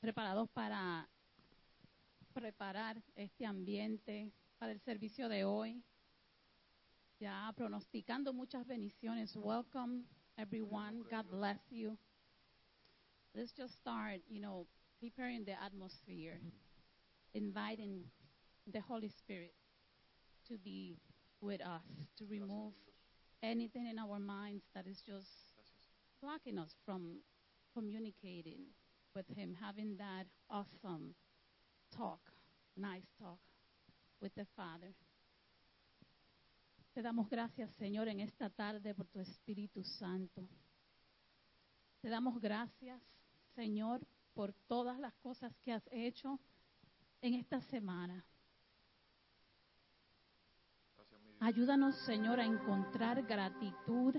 preparados para preparar este ambiente para el servicio de hoy. Ya pronosticando muchas bendiciones. Welcome everyone. God bless you. Let's just start, you know, preparing the atmosphere, inviting the Holy Spirit to be with us, to remove anything in our minds that is just blocking us from communicating with Him, having that awesome talk, nice talk with the Father. Te damos gracias, Señor, en esta tarde por tu Espíritu Santo. Te damos gracias, Señor, por todas las cosas que has hecho en esta semana. Ayúdanos, Señor, a encontrar gratitud,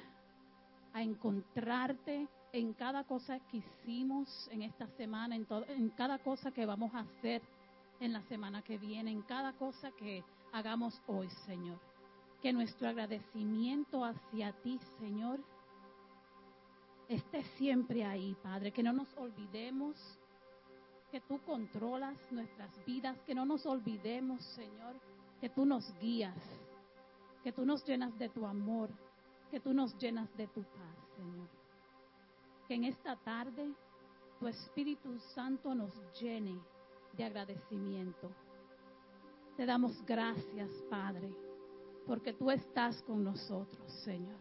a encontrarte en cada cosa que hicimos en esta semana, en, en cada cosa que vamos a hacer en la semana que viene, en cada cosa que hagamos hoy, Señor. Que nuestro agradecimiento hacia ti, Señor, esté siempre ahí, Padre. Que no nos olvidemos que tú controlas nuestras vidas, que no nos olvidemos, Señor, que tú nos guías, que tú nos llenas de tu amor, que tú nos llenas de tu paz, Señor. Que en esta tarde tu Espíritu Santo nos llene de agradecimiento. Te damos gracias, Padre, porque tú estás con nosotros, Señor.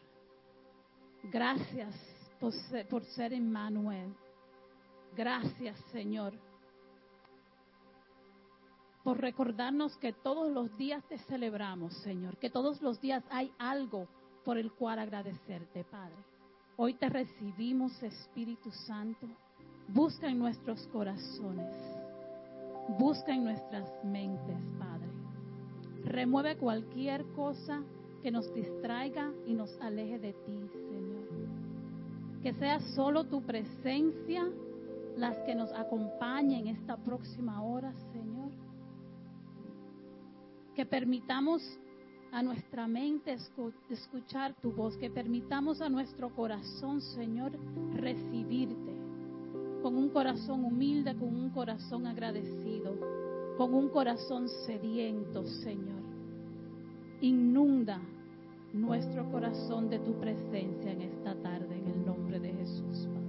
Gracias por ser, por ser Emmanuel. Gracias, Señor, por recordarnos que todos los días te celebramos, Señor, que todos los días hay algo por el cual agradecerte, Padre. Hoy te recibimos, Espíritu Santo. Busca en nuestros corazones, busca en nuestras mentes, Padre. Remueve cualquier cosa que nos distraiga y nos aleje de ti, Señor. Que sea solo tu presencia las que nos acompañe en esta próxima hora, Señor. Que permitamos a nuestra mente escuchar tu voz, que permitamos a nuestro corazón, Señor, recibirte con un corazón humilde, con un corazón agradecido, con un corazón sediento, Señor. Inunda nuestro corazón de tu presencia en esta tarde, en el nombre de Jesús, Padre.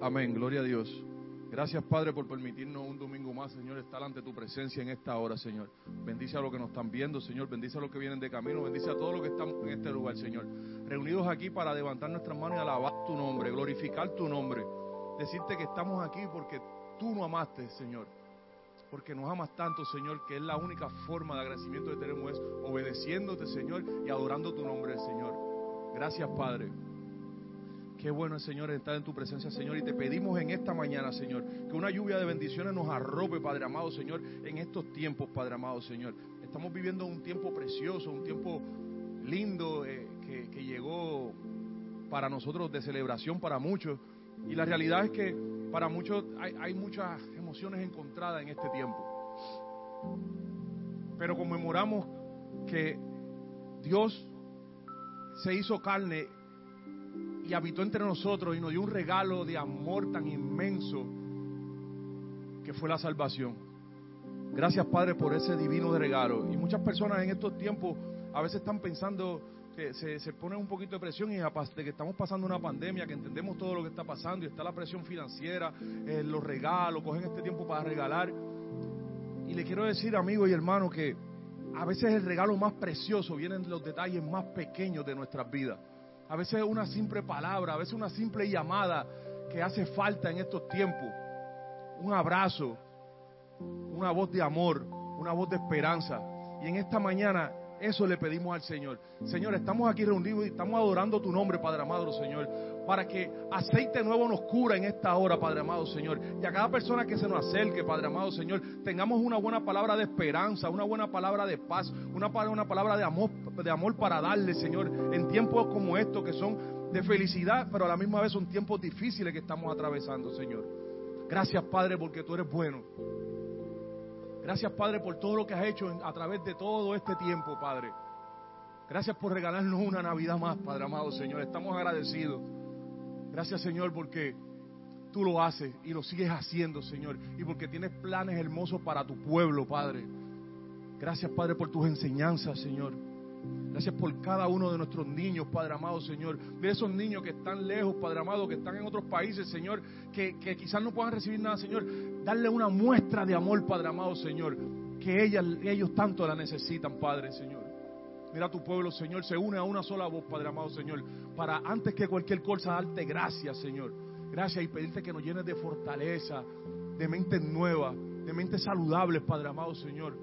Amén, gloria a Dios. Gracias, Padre, por permitirnos un domingo más, Señor, estar ante tu presencia en esta hora, Señor. Bendice a los que nos están viendo, Señor. Bendice a los que vienen de camino. Bendice a todos los que estamos en este lugar, Señor. Reunidos aquí para levantar nuestras manos y alabar tu nombre, glorificar tu nombre. Decirte que estamos aquí porque tú nos amaste, Señor. Porque nos amas tanto, Señor, que es la única forma de agradecimiento que tenemos es obedeciéndote, Señor, y adorando tu nombre, Señor. Gracias, Padre. Qué bueno, Señor, estar en tu presencia, Señor. Y te pedimos en esta mañana, Señor, que una lluvia de bendiciones nos arrope, Padre amado, Señor, en estos tiempos, Padre amado, Señor. Estamos viviendo un tiempo precioso, un tiempo lindo eh, que, llegó para nosotros de celebración para muchos. Y la realidad es que para muchos hay, hay muchas emociones encontradas en este tiempo. Pero conmemoramos que Dios se hizo carne y habitó entre nosotros y nos dio un regalo de amor tan inmenso que fue la salvación. Gracias Padre por ese divino regalo. Y muchas personas en estos tiempos a veces están pensando que se, se un poquito de presión y de que estamos pasando una pandemia, que entendemos todo lo que está pasando y está la presión financiera, eh, los regalos, cogen este tiempo para regalar. Y le quiero decir, amigo y hermano, que a veces el regalo más precioso viene en los detalles más pequeños de nuestras vidas. A veces una simple palabra, a veces una simple llamada que hace falta en estos tiempos. Un abrazo, una voz de amor, una voz de esperanza. Y en esta mañana eso le pedimos al Señor. Señor, estamos aquí reunidos y estamos adorando tu nombre, Padre amado, Señor, para que aceite nuevo nos cura en esta hora, Padre amado, Señor. Y a cada persona que se nos acerque, Padre amado, Señor, tengamos una buena palabra de esperanza, una buena palabra de paz, una, una palabra de amor, de amor para darle, Señor, en tiempos como estos que son de felicidad, pero a la misma vez son tiempos difíciles que estamos atravesando, Señor. Gracias, Padre, porque tú eres bueno. Gracias, Padre, por todo lo que has hecho a través de todo este tiempo, Padre. Gracias por regalarnos una Navidad más, Padre amado, Señor. Estamos agradecidos. Gracias, Señor, porque tú lo haces y lo sigues haciendo, Señor. Y porque tienes planes hermosos para tu pueblo, Padre. Gracias, Padre, por tus enseñanzas, Señor. Gracias por cada uno de nuestros niños, Padre amado, Señor. De esos niños que están lejos, Padre amado, que están en otros países, Señor, que, que quizás no puedan recibir nada, Señor. Darle una muestra de amor, Padre amado, Señor. Que ellos tanto la necesitan, Padre, Señor. Mira tu pueblo, Señor, se une a una sola voz, Padre amado, Señor. Para antes que cualquier cosa darte gracias, Señor. Gracias y pedirte que nos llenes de fortaleza, de mentes nuevas, de mentes saludables, Padre amado, Señor.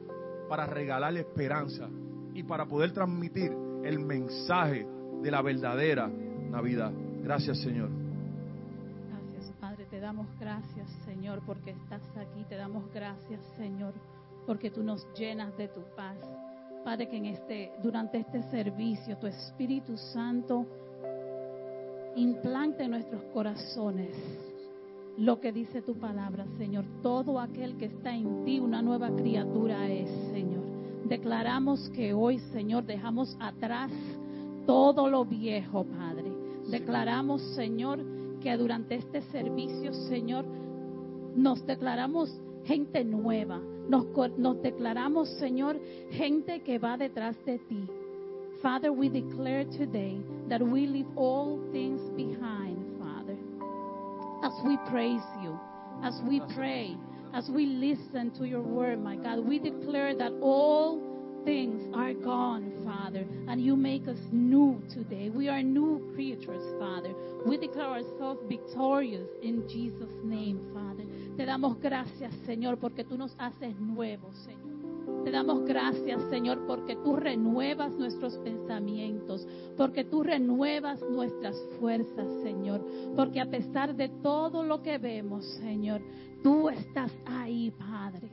Para regalarle esperanza y para poder transmitir el mensaje de la verdadera Navidad. Gracias, Señor. Gracias, Padre. Te damos gracias, Señor, porque estás aquí. Te damos gracias, Señor, porque tú nos llenas de tu paz. Padre, que en este, durante este servicio tu Espíritu Santo implante en nuestros corazones lo que dice tu palabra, Señor. Todo aquel que está en ti, una nueva criatura es, Señor. Declaramos que hoy, Señor, dejamos atrás todo lo viejo, Padre. Declaramos, Señor, que durante este servicio, Señor, nos declaramos gente nueva. Nos, nos declaramos, Señor, gente que va detrás de ti. Father, we declare today that we leave all things behind, Father. As we praise you, as we pray, as we listen to your word, my God, we declare that all things are gone, Father, and you make us new today. We are new creatures, Father. We declare ourselves victorious in Jesus' name, Father. Te damos gracias, Señor, porque tú nos haces nuevos, Señor. Te damos gracias, Señor, porque tú renuevas nuestros pensamientos, porque tú renuevas nuestras fuerzas, Señor, porque a pesar de todo lo que vemos, Señor, tú estás ahí, Padre,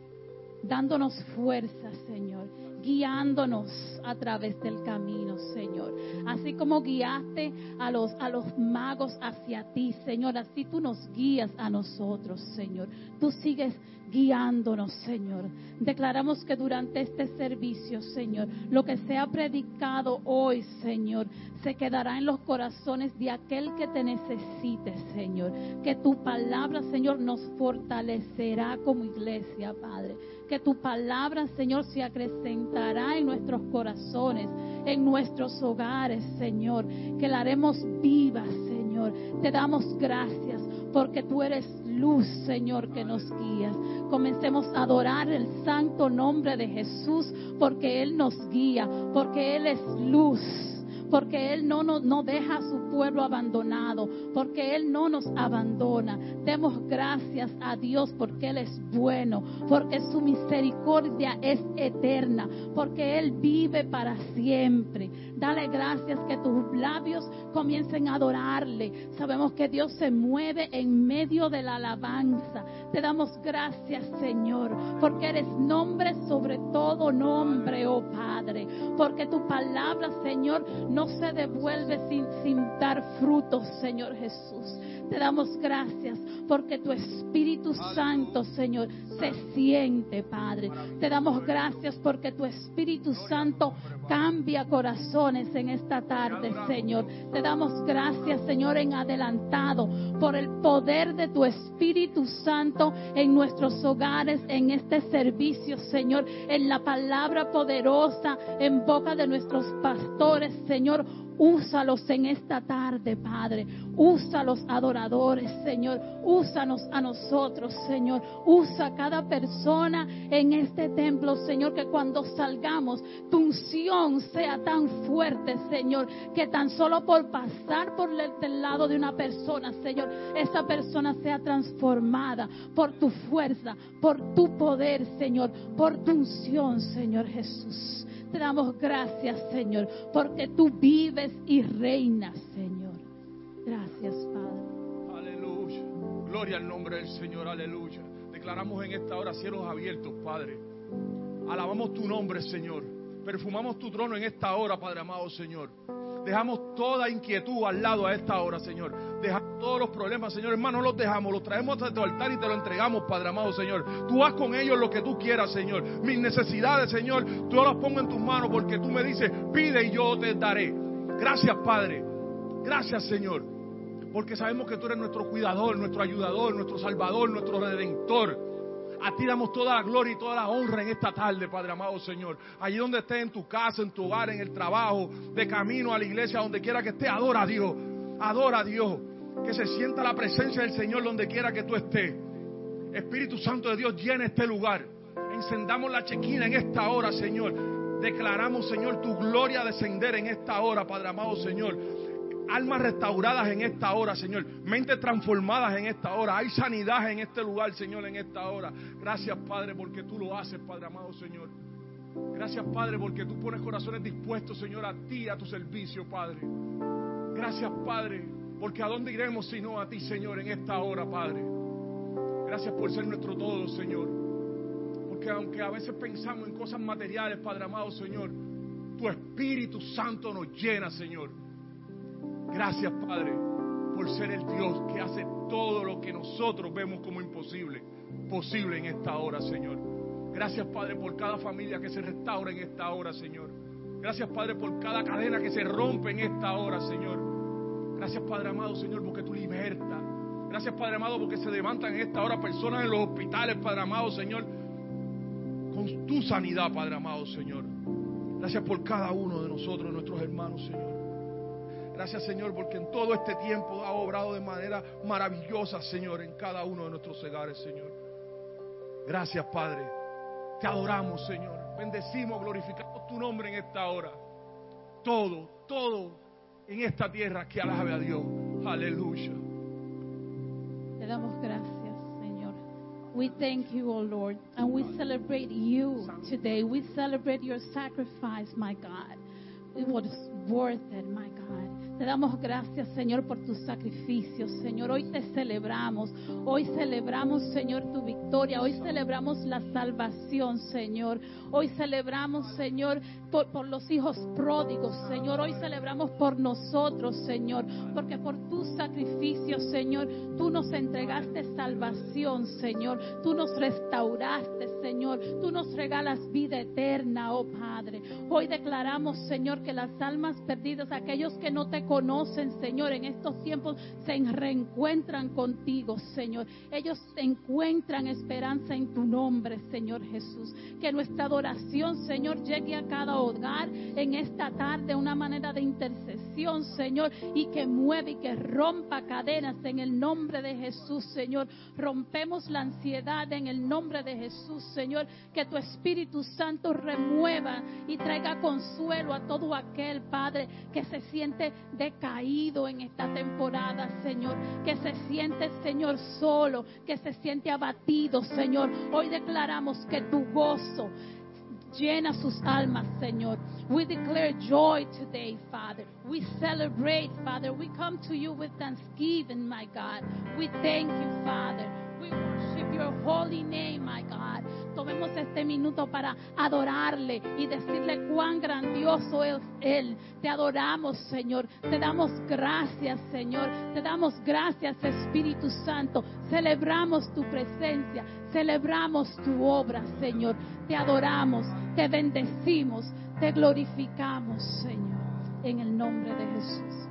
dándonos fuerzas, Señor, guiándonos a través del camino, Señor. Así como guiaste a los, a los magos hacia ti, Señor, así tú nos guías a nosotros, Señor. Tú sigues guiándonos, Señor. Declaramos que durante este servicio, Señor, lo que se ha predicado hoy, Señor, se quedará en los corazones de aquel que te necesite, Señor. Que tu palabra, Señor, nos fortalecerá como iglesia, Padre. Que tu palabra, Señor, se acrecentará en nuestros corazones, en nuestros hogares, Señor. Que la haremos viva, Señor. Te damos gracias porque tú eres luz, Señor, que nos guías. Comencemos a adorar el santo nombre de Jesús porque Él nos guía, porque Él es luz porque Él no, no, no, deja a su pueblo abandonado, porque Él no nos abandona. Demos gracias a Dios porque Él es bueno, porque su misericordia es eterna, porque Él vive para siempre. Dale gracias que tus labios comiencen a adorarle. Sabemos que Dios se mueve en medio de la alabanza. Te damos gracias, Señor, porque eres nombre sobre todo nombre, oh Padre, porque tu palabra, Señor, no se devuelve sin, sin dar frutos, Señor Jesús. Te damos gracias porque tu Espíritu Santo, Señor, se siente, Padre. Te damos gracias porque tu Espíritu Santo cambia corazones en esta tarde, Señor. Te damos gracias, Señor, en adelantado por el poder de tu Espíritu Santo en nuestros hogares, en este servicio, Señor, en la palabra poderosa en boca de nuestros pastores, Señor. Úsalos en esta tarde, Padre. Úsalos adoradores, Señor. Úsanos a nosotros, Señor. Usa a cada persona en este templo, Señor, que cuando salgamos, tu unción sea tan fuerte, Señor, que tan solo por pasar por el lado de una persona, Señor, esa persona sea transformada por tu fuerza, por tu poder, Señor, por tu unción, Señor Jesús. Te damos gracias, Señor, porque tú vives y reinas, Señor. Gracias, Padre. Aleluya. Gloria al nombre del Señor, aleluya. Declaramos en esta hora cielos abiertos, Padre. Alabamos tu nombre, Señor. Perfumamos tu trono en esta hora, Padre amado, Señor. Dejamos toda inquietud al lado a esta hora, Señor. Dejamos todos los problemas, Señor. Hermano, no los dejamos, los traemos a tu altar y te lo entregamos, Padre amado, Señor. Tú haz con ellos lo que tú quieras, Señor. Mis necesidades, Señor, tú las pongo en tus manos porque tú me dices, pide y yo te daré. Gracias, Padre. Gracias, Señor. Porque sabemos que tú eres nuestro cuidador, nuestro ayudador, nuestro salvador, nuestro redentor. A ti damos toda la gloria y toda la honra en esta tarde, Padre amado Señor. Allí donde estés, en tu casa, en tu hogar, en el trabajo, de camino a la iglesia, donde quiera que estés, adora a Dios. Adora a Dios. Que se sienta la presencia del Señor donde quiera que tú estés. Espíritu Santo de Dios, llena este lugar. Encendamos la chequina en esta hora, Señor. Declaramos, Señor, tu gloria descender en esta hora, Padre amado Señor. Almas restauradas en esta hora, Señor. Mentes transformadas en esta hora. Hay sanidad en este lugar, Señor, en esta hora. Gracias, Padre, porque tú lo haces, Padre amado, Señor. Gracias, Padre, porque tú pones corazones dispuestos, Señor, a ti, a tu servicio, Padre. Gracias, Padre, porque a dónde iremos si no a ti, Señor, en esta hora, Padre. Gracias por ser nuestro todo, Señor. Porque aunque a veces pensamos en cosas materiales, Padre amado, Señor, tu Espíritu Santo nos llena, Señor. Gracias, Padre, por ser el Dios que hace todo lo que nosotros vemos como imposible, posible en esta hora, Señor. Gracias, Padre, por cada familia que se restaura en esta hora, Señor. Gracias, Padre, por cada cadena que se rompe en esta hora, Señor. Gracias, Padre amado, Señor, porque tú libertas. Gracias, Padre amado, porque se levantan en esta hora personas en los hospitales, Padre amado, Señor, con tu sanidad, Padre amado, Señor. Gracias por cada uno de nosotros, nuestros hermanos, Señor. Gracias, Señor, porque en todo este tiempo ha obrado de manera maravillosa, Señor, en cada uno de nuestros hogares, Señor. Gracias, Padre. Te adoramos, Señor. Bendecimos, glorificamos tu nombre en esta hora. Todo, todo en esta tierra que alabe a Dios. Aleluya. Te damos gracias, Señor. We thank you, O Lord, and we celebrate you today. We celebrate your sacrifice, my God. It was worth it, my God. Te damos gracias, Señor, por tus sacrificios, Señor. Hoy te celebramos. Hoy celebramos, Señor, tu victoria. Hoy celebramos la salvación, Señor. Hoy celebramos, Señor, por, los hijos pródigos, Señor. Hoy celebramos por nosotros, Señor. Porque por tus sacrificios, Señor, tú nos entregaste salvación, Señor. Tú nos restauraste, Señor. Tú nos regalas vida eterna, oh Padre. Hoy declaramos, Señor, que las almas perdidas, aquellos que no te conocen, Señor, en estos tiempos se reencuentran contigo, Señor. Ellos encuentran esperanza en tu nombre, Señor Jesús. Que nuestra adoración, Señor, llegue a cada hogar en esta tarde de una manera de intercesión, Señor, y que mueva y que rompa cadenas en el nombre de Jesús, Señor. Rompemos la ansiedad en el nombre de Jesús, Señor. Que tu Espíritu Santo remueva y traiga consuelo a todo aquel, Padre, que se siente decaído en esta temporada, Señor, que se siente, Señor, solo, que se siente abatido, Señor. Hoy declaramos que tu gozo llena sus almas, Señor. We declare joy today, Father. We celebrate, Father. We come to you with thanksgiving, my God. We thank you, Father. We worship your holy name, my God. Tomemos este minuto para adorarle y decirle cuán grandioso es Él. Te adoramos, Señor. Te damos gracias, Señor. Te damos gracias, Espíritu Santo. Celebramos tu presencia. Celebramos tu obra, Señor. Te adoramos, te bendecimos, te glorificamos, Señor. En el nombre de Jesús.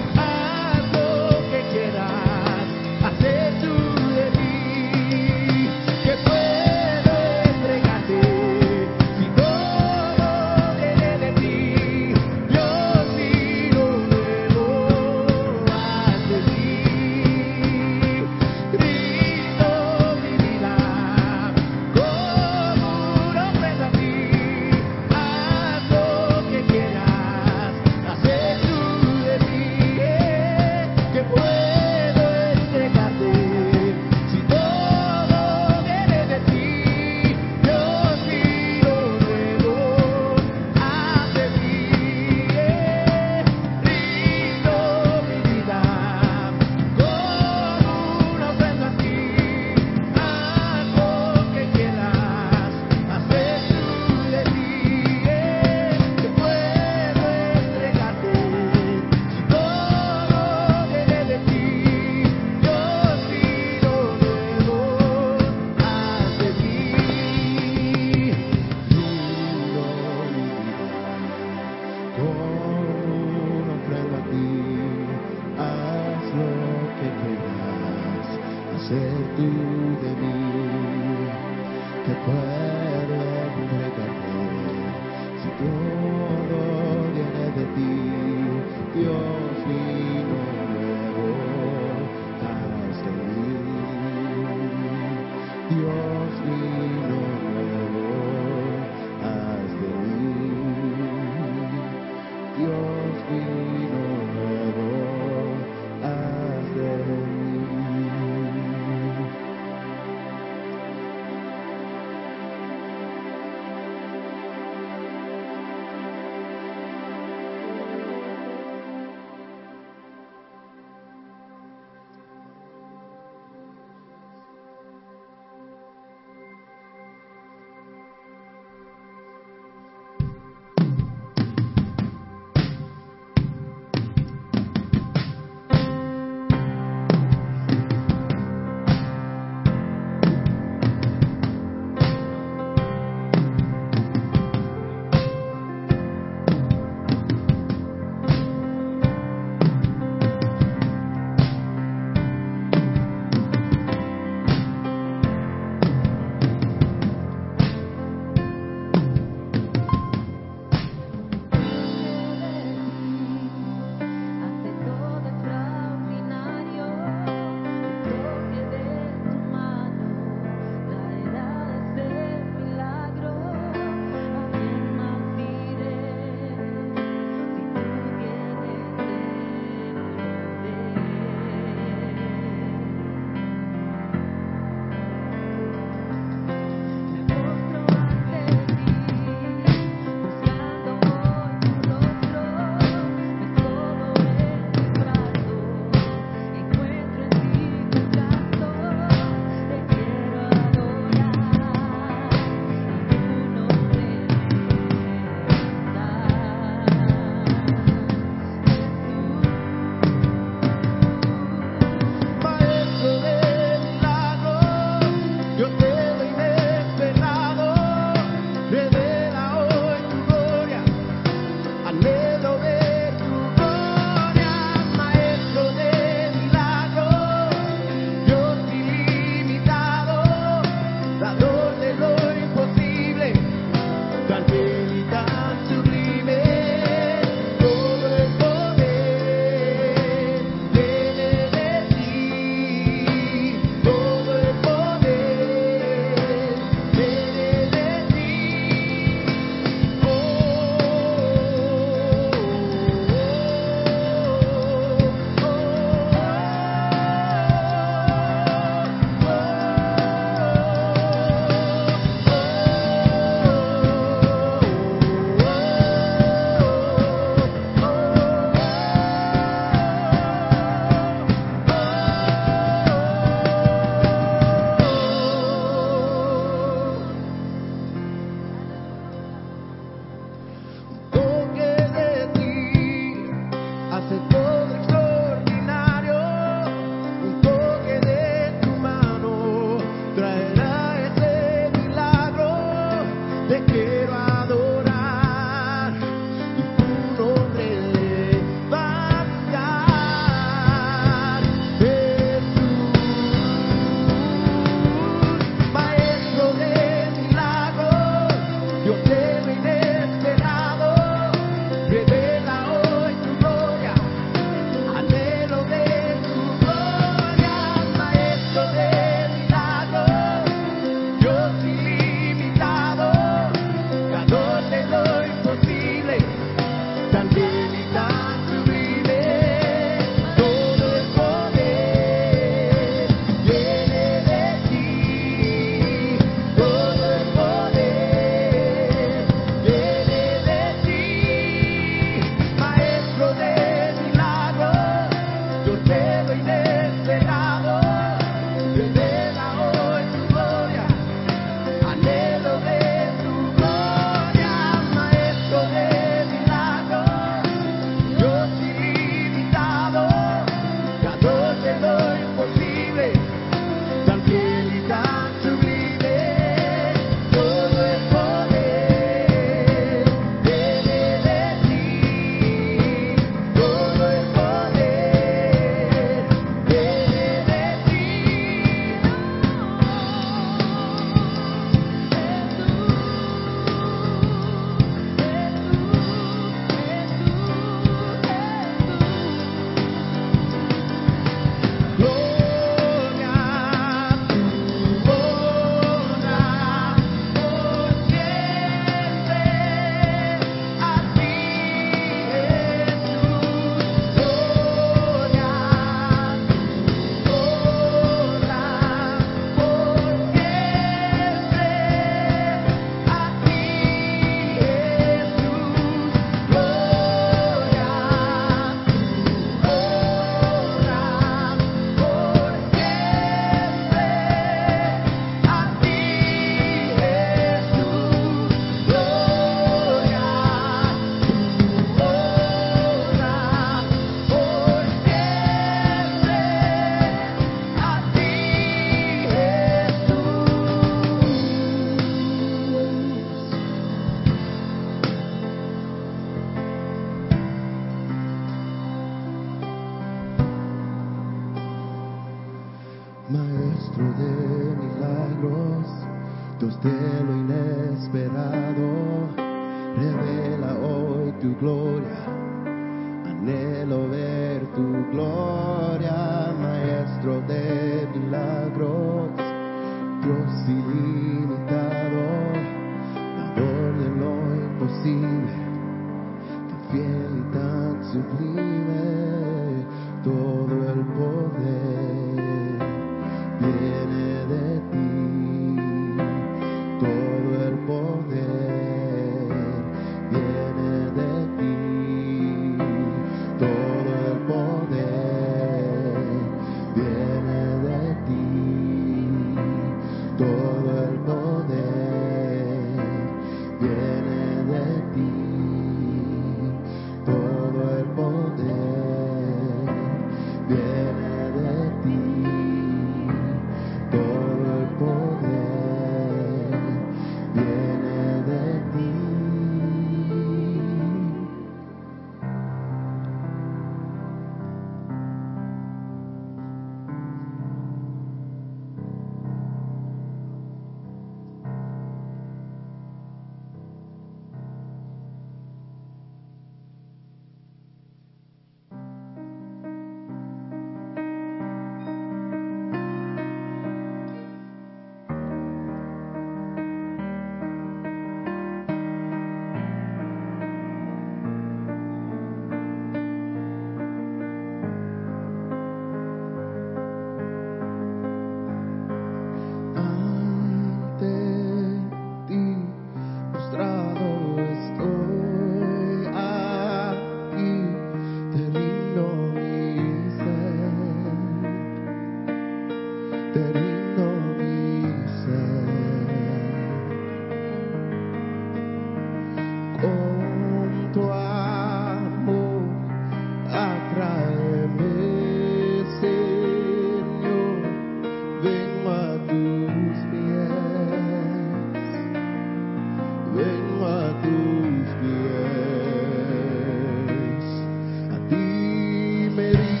primerito.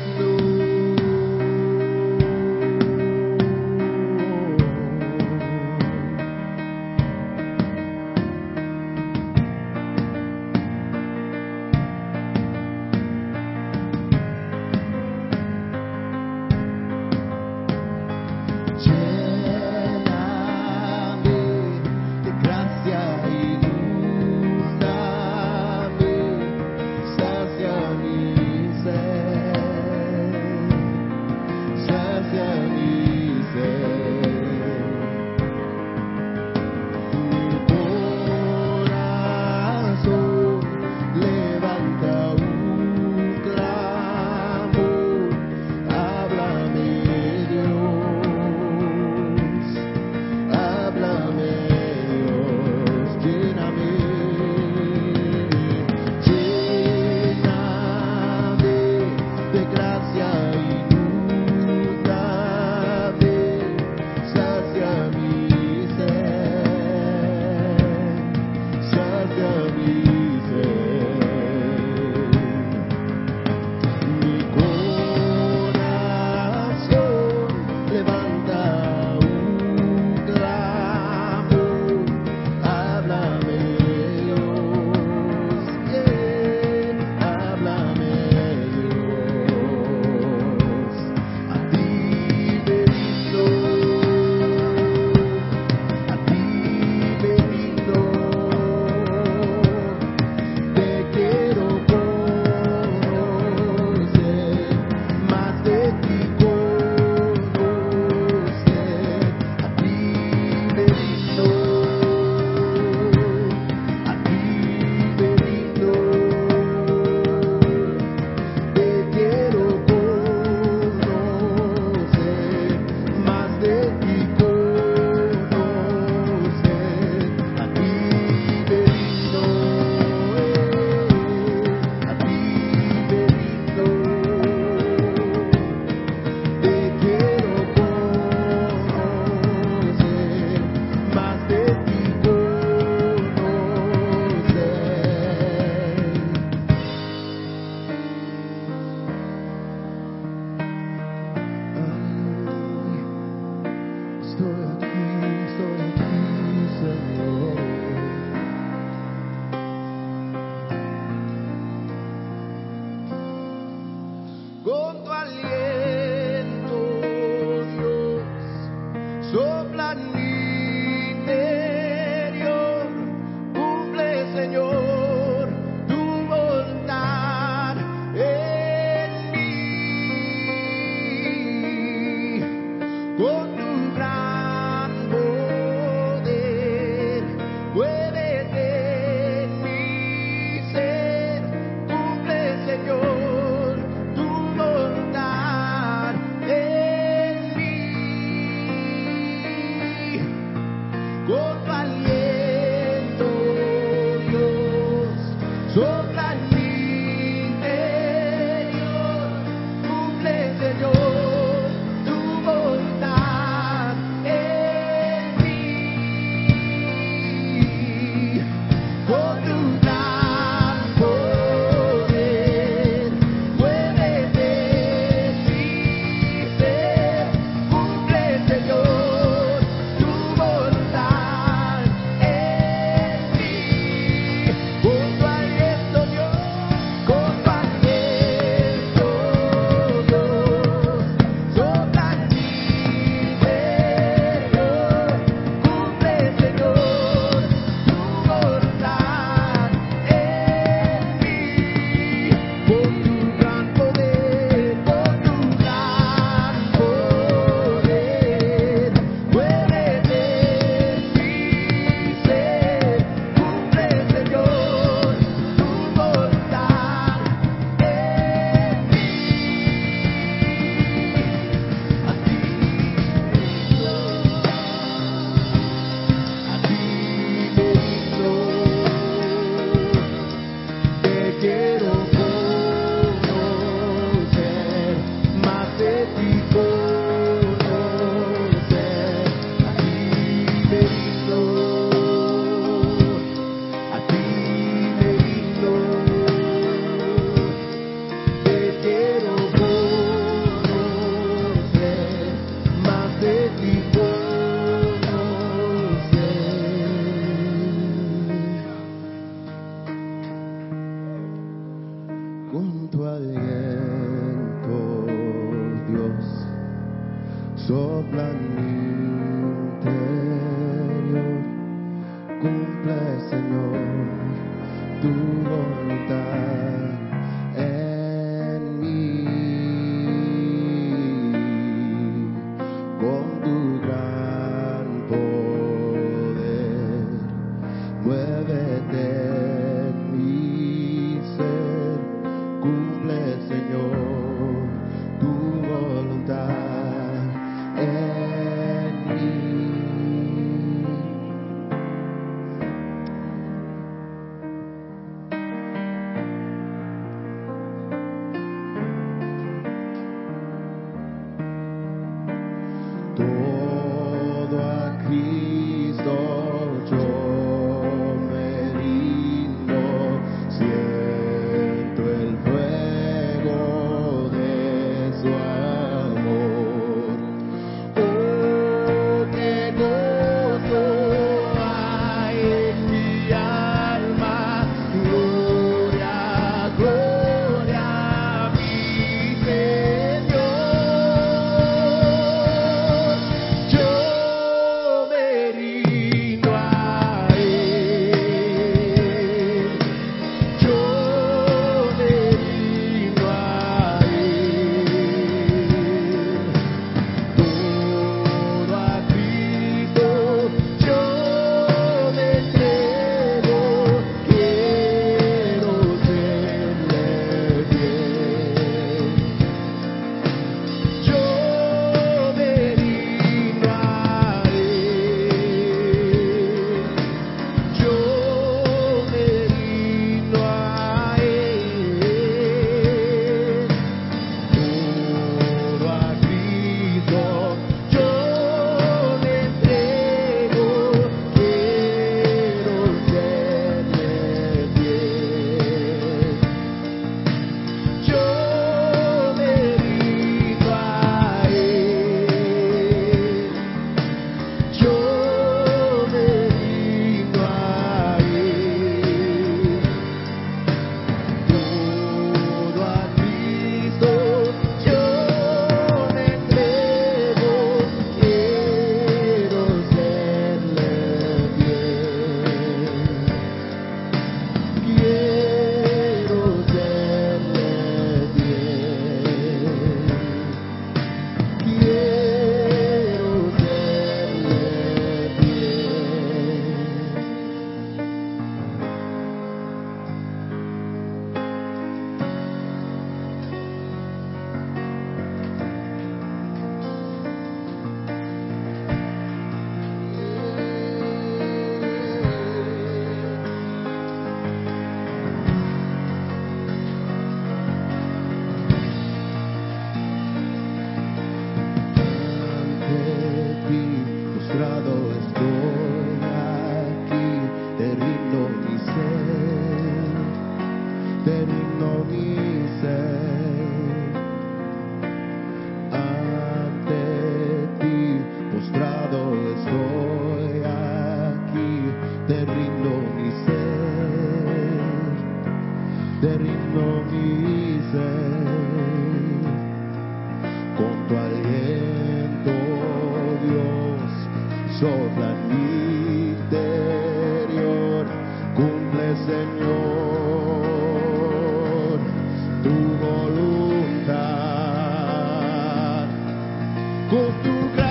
Con tu gran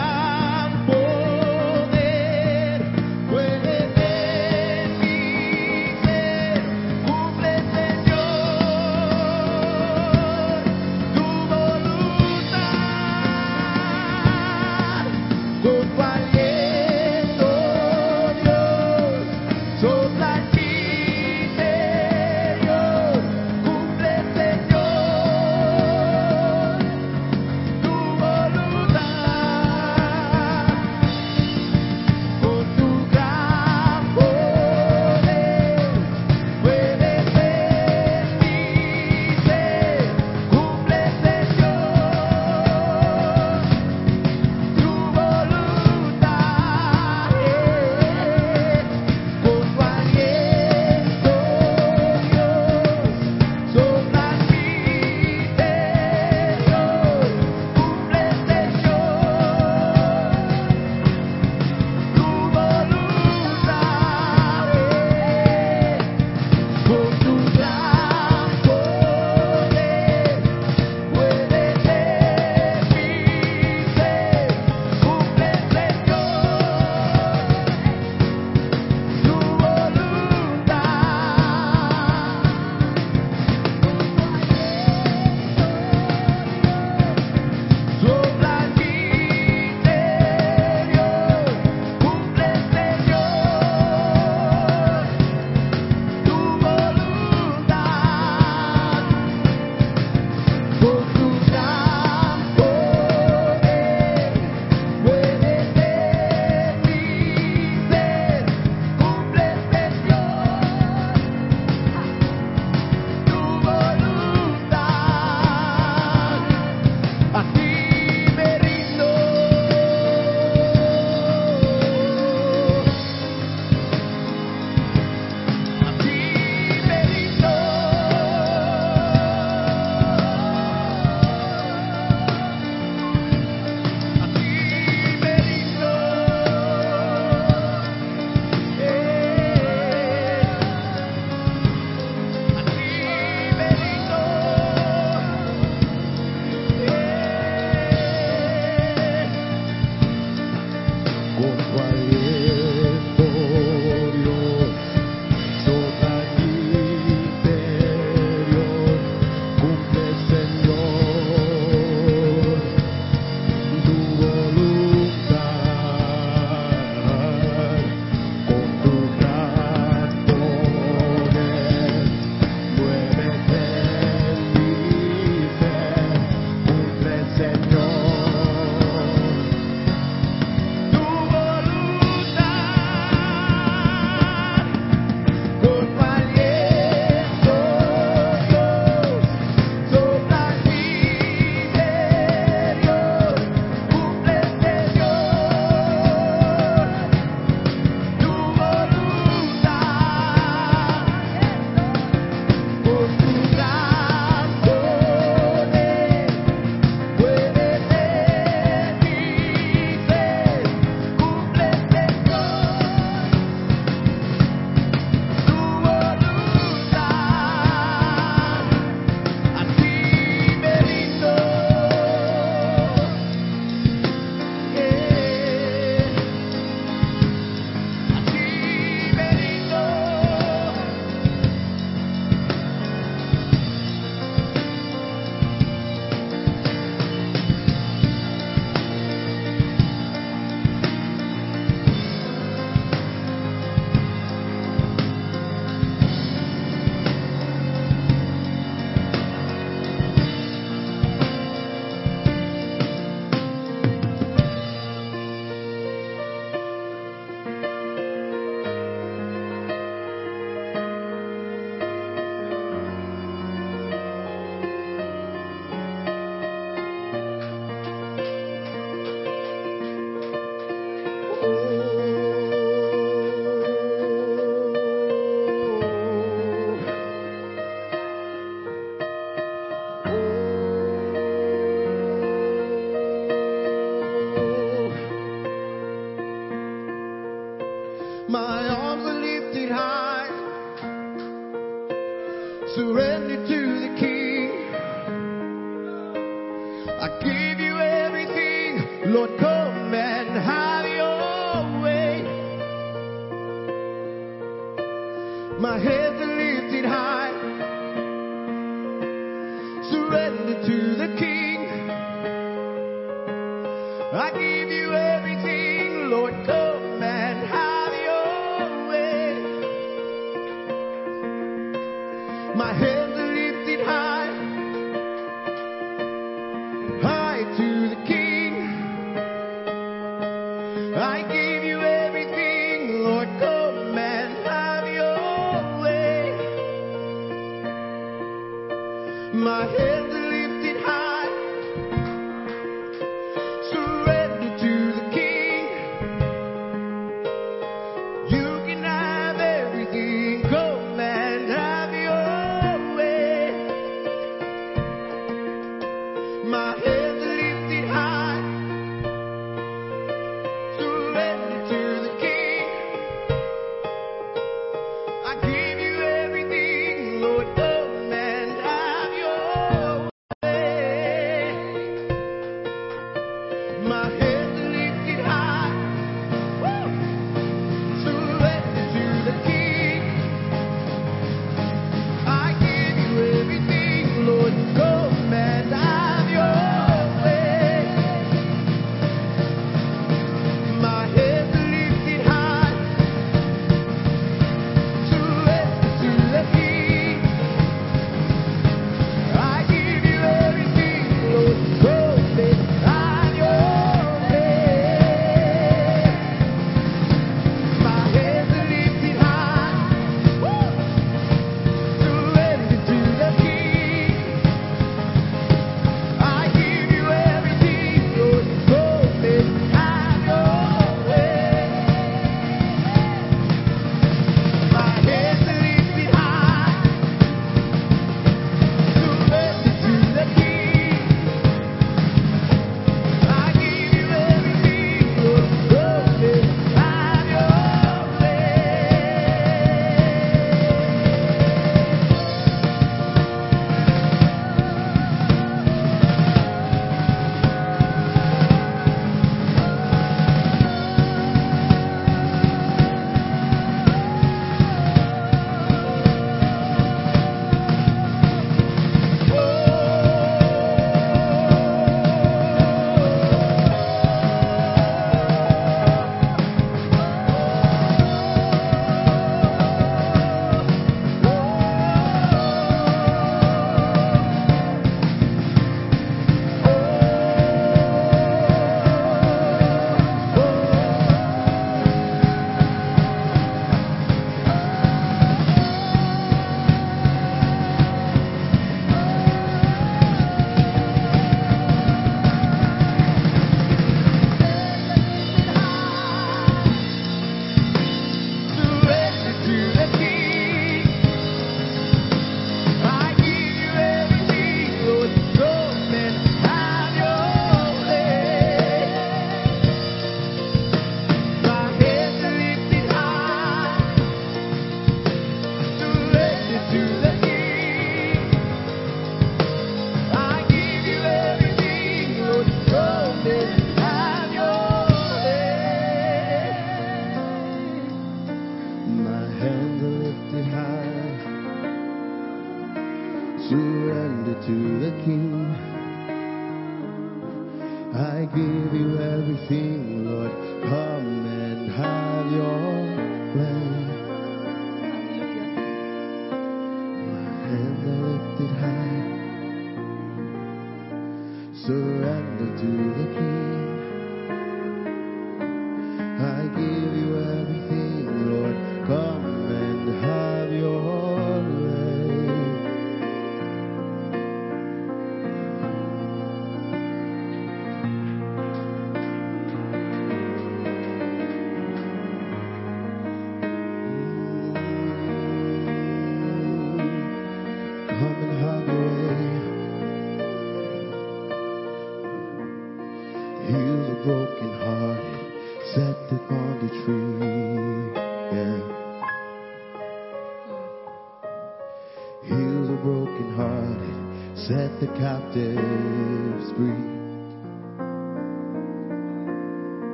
captives free.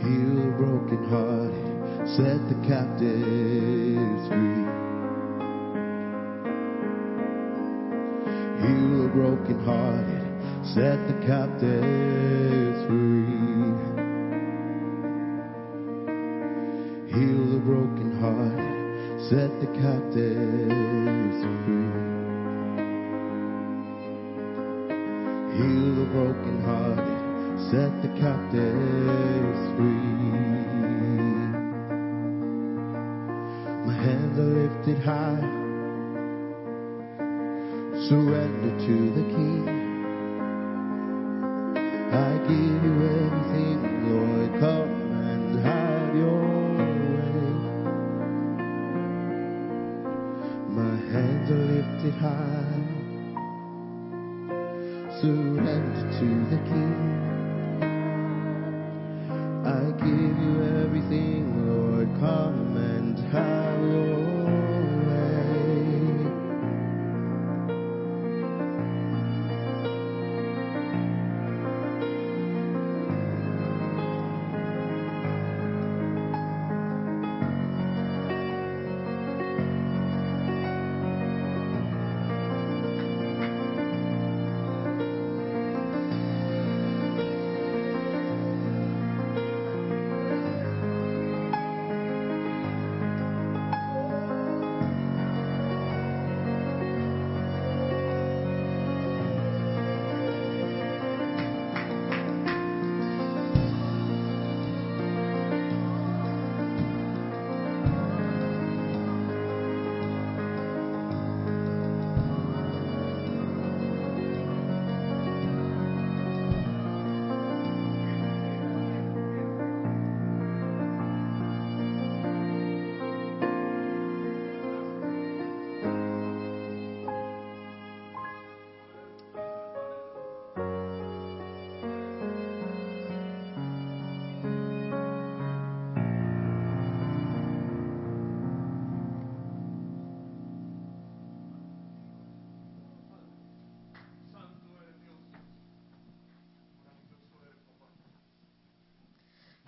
Heal the brokenhearted, set the captives free. Heal the brokenhearted, set the captives free.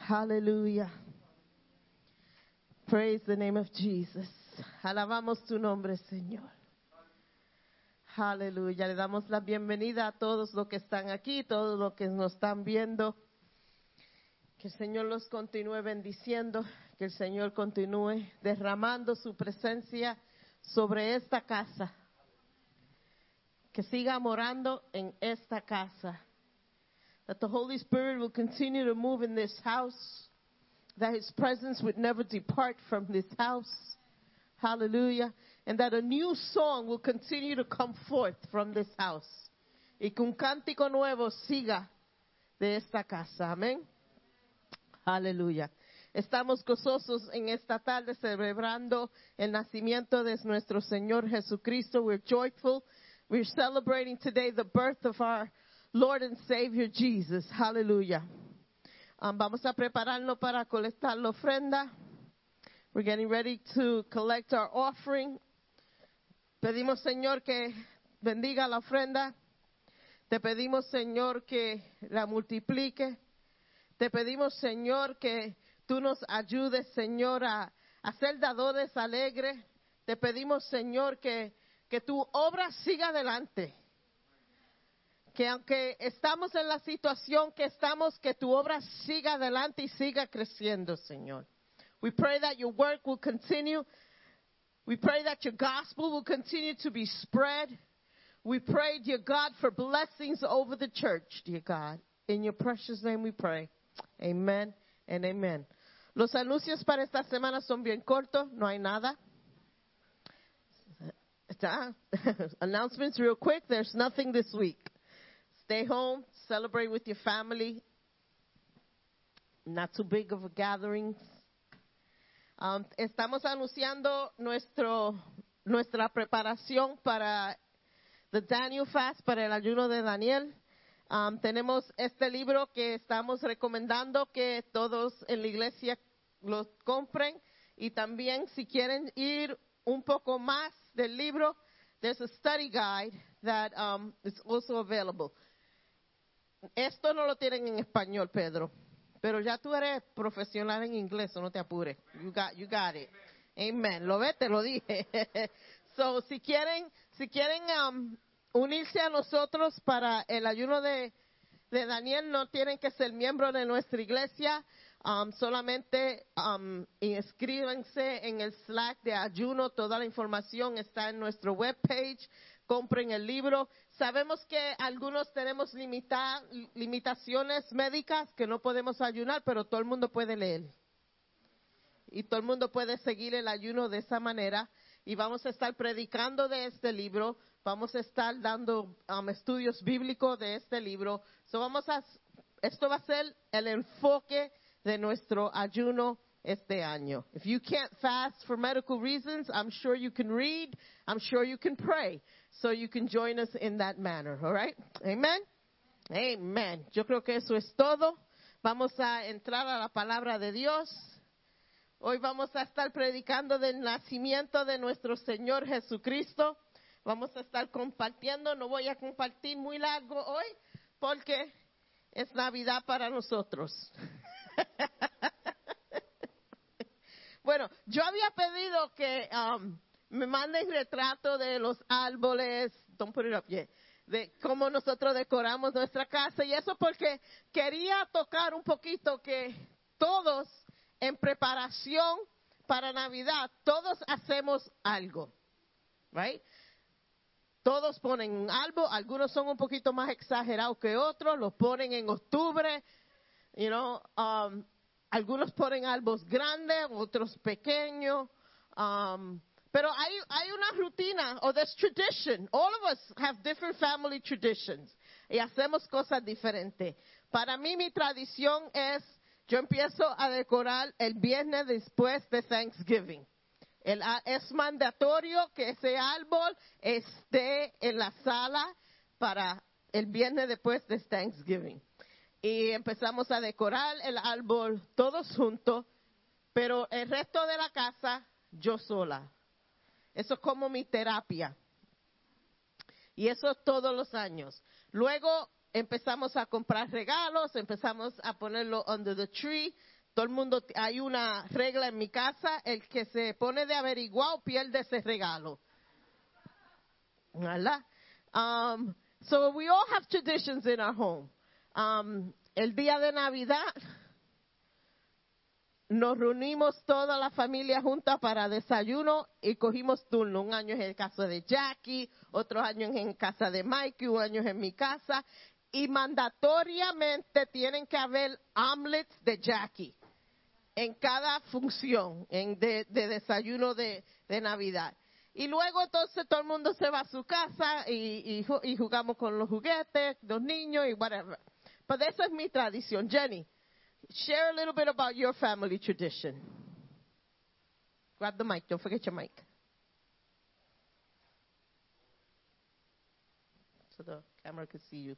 Hallelujah. Praise the name of Jesus. Alabamos tu nombre, Señor. Aleluya. Le damos la bienvenida a todos los que están aquí, todos los que nos están viendo. Que el Señor los continúe bendiciendo, que el Señor continúe derramando su presencia sobre esta casa. Que siga morando en esta casa. That the Holy Spirit will continue to move in this house. That His presence would never depart from this house. Hallelujah. And that a new song will continue to come forth from this house. Y que un cántico nuevo siga de esta casa. Amén. Aleluya. Estamos gozosos en esta tarde celebrando el nacimiento de nuestro Señor Jesucristo. We're joyful. We're celebrating today the birth of our Lord and Savior Jesus. Hallelujah. Um, vamos a prepararnos para colectar la ofrenda. We're getting ready to collect our offering. Pedimos, Señor, que bendiga la ofrenda. Te pedimos, Señor, que la multiplique. Te pedimos, Señor, que tú nos ayudes, Señor, a, a ser dadores alegres. Te pedimos, Señor, que, que tu obra siga adelante. Que aunque estamos en la situación que estamos, que tu obra siga adelante y siga creciendo, Señor. We pray that your work will continue. We pray that your gospel will continue to be spread. We pray, dear God, for blessings over the church, dear God. In your precious name we pray. Amen and amen. Los anuncios para esta semana son bien cortos, no hay nada. Announcements real quick, there's nothing this week. Stay home, celebrate with your family. Not too big of a gathering. Um, estamos anunciando nuestro, nuestra preparación para the Daniel Fast, para el ayuno de Daniel. Um, tenemos este libro que estamos recomendando que todos en la iglesia los compren. Y también si quieren ir un poco más del libro, there's a study guide that um, is also available. Esto no lo tienen en español, Pedro, pero ya tú eres profesional en inglés, no te apures. You got, it. Amen. Lo ves, te lo dije. so, si quieren, si quieren um, unirse a nosotros para el ayuno de, de Daniel, no tienen que ser miembros de nuestra iglesia. Um, solamente um, inscríbanse en el Slack de ayuno. Toda la información está en nuestro webpage. Compren el libro. Sabemos que algunos tenemos limita- limitaciones médicas que no podemos ayunar, pero todo el mundo puede leer. Y todo el mundo puede seguir el ayuno de esa manera. Y vamos a estar predicando de este libro. Vamos a estar dando um, estudios bíblicos de este libro. So vamos a, esto va a ser el enfoque de nuestro ayuno este año. If you can't fast for medical reasons, I'm sure you can read. I'm sure you can pray. So you can join us in that manner. All right? Amen. Amen. Yo creo que eso es todo. Vamos a entrar a la palabra de Dios. Hoy vamos a estar predicando del nacimiento de nuestro Señor Jesucristo. Vamos a estar compartiendo. No voy a compartir muy largo hoy porque es Navidad para nosotros. bueno, yo había pedido que um, me manden retrato de los árboles. Don't put it up yet. De cómo nosotros decoramos nuestra casa y eso porque quería tocar un poquito que todos en preparación para Navidad, todos hacemos algo, right? Todos ponen un árbol, algunos son un poquito más exagerados que otros, los ponen en octubre, you know, um, algunos ponen árboles grandes, otros pequeños, um, pero hay, hay una rutina, o there's tradition. All of us have different family traditions y hacemos cosas diferentes. Para mí mi tradición es yo empiezo a decorar el viernes después de Thanksgiving. El- es mandatorio que ese árbol esté en la sala para el viernes después de Thanksgiving. Y empezamos a decorar el árbol todos juntos, pero el resto de la casa yo sola. Eso es como mi terapia. Y eso es todos los años. Luego empezamos a comprar regalos, empezamos a ponerlo under the tree. Todo el mundo, hay una regla en mi casa, el que se pone de averiguado pierde ese regalo. Um, so we all have traditions in our home. Um, el día de Navidad nos reunimos toda la familia junta para desayuno y cogimos turno. Un año es el caso de Jackie, otros años en casa de Mikey, un año es en mi casa. Y mandatoriamente tienen que haber omelets de Jackie en cada función en de, de desayuno de, Navidad. Y luego entonces todo el mundo se va a su casa y, y y jugamos con los juguetes, los niños y whatever. Pero eso es mi tradición. Jenny, share a little bit about your family tradition. Grab the mic. Don't forget your mic. So the camera can see you.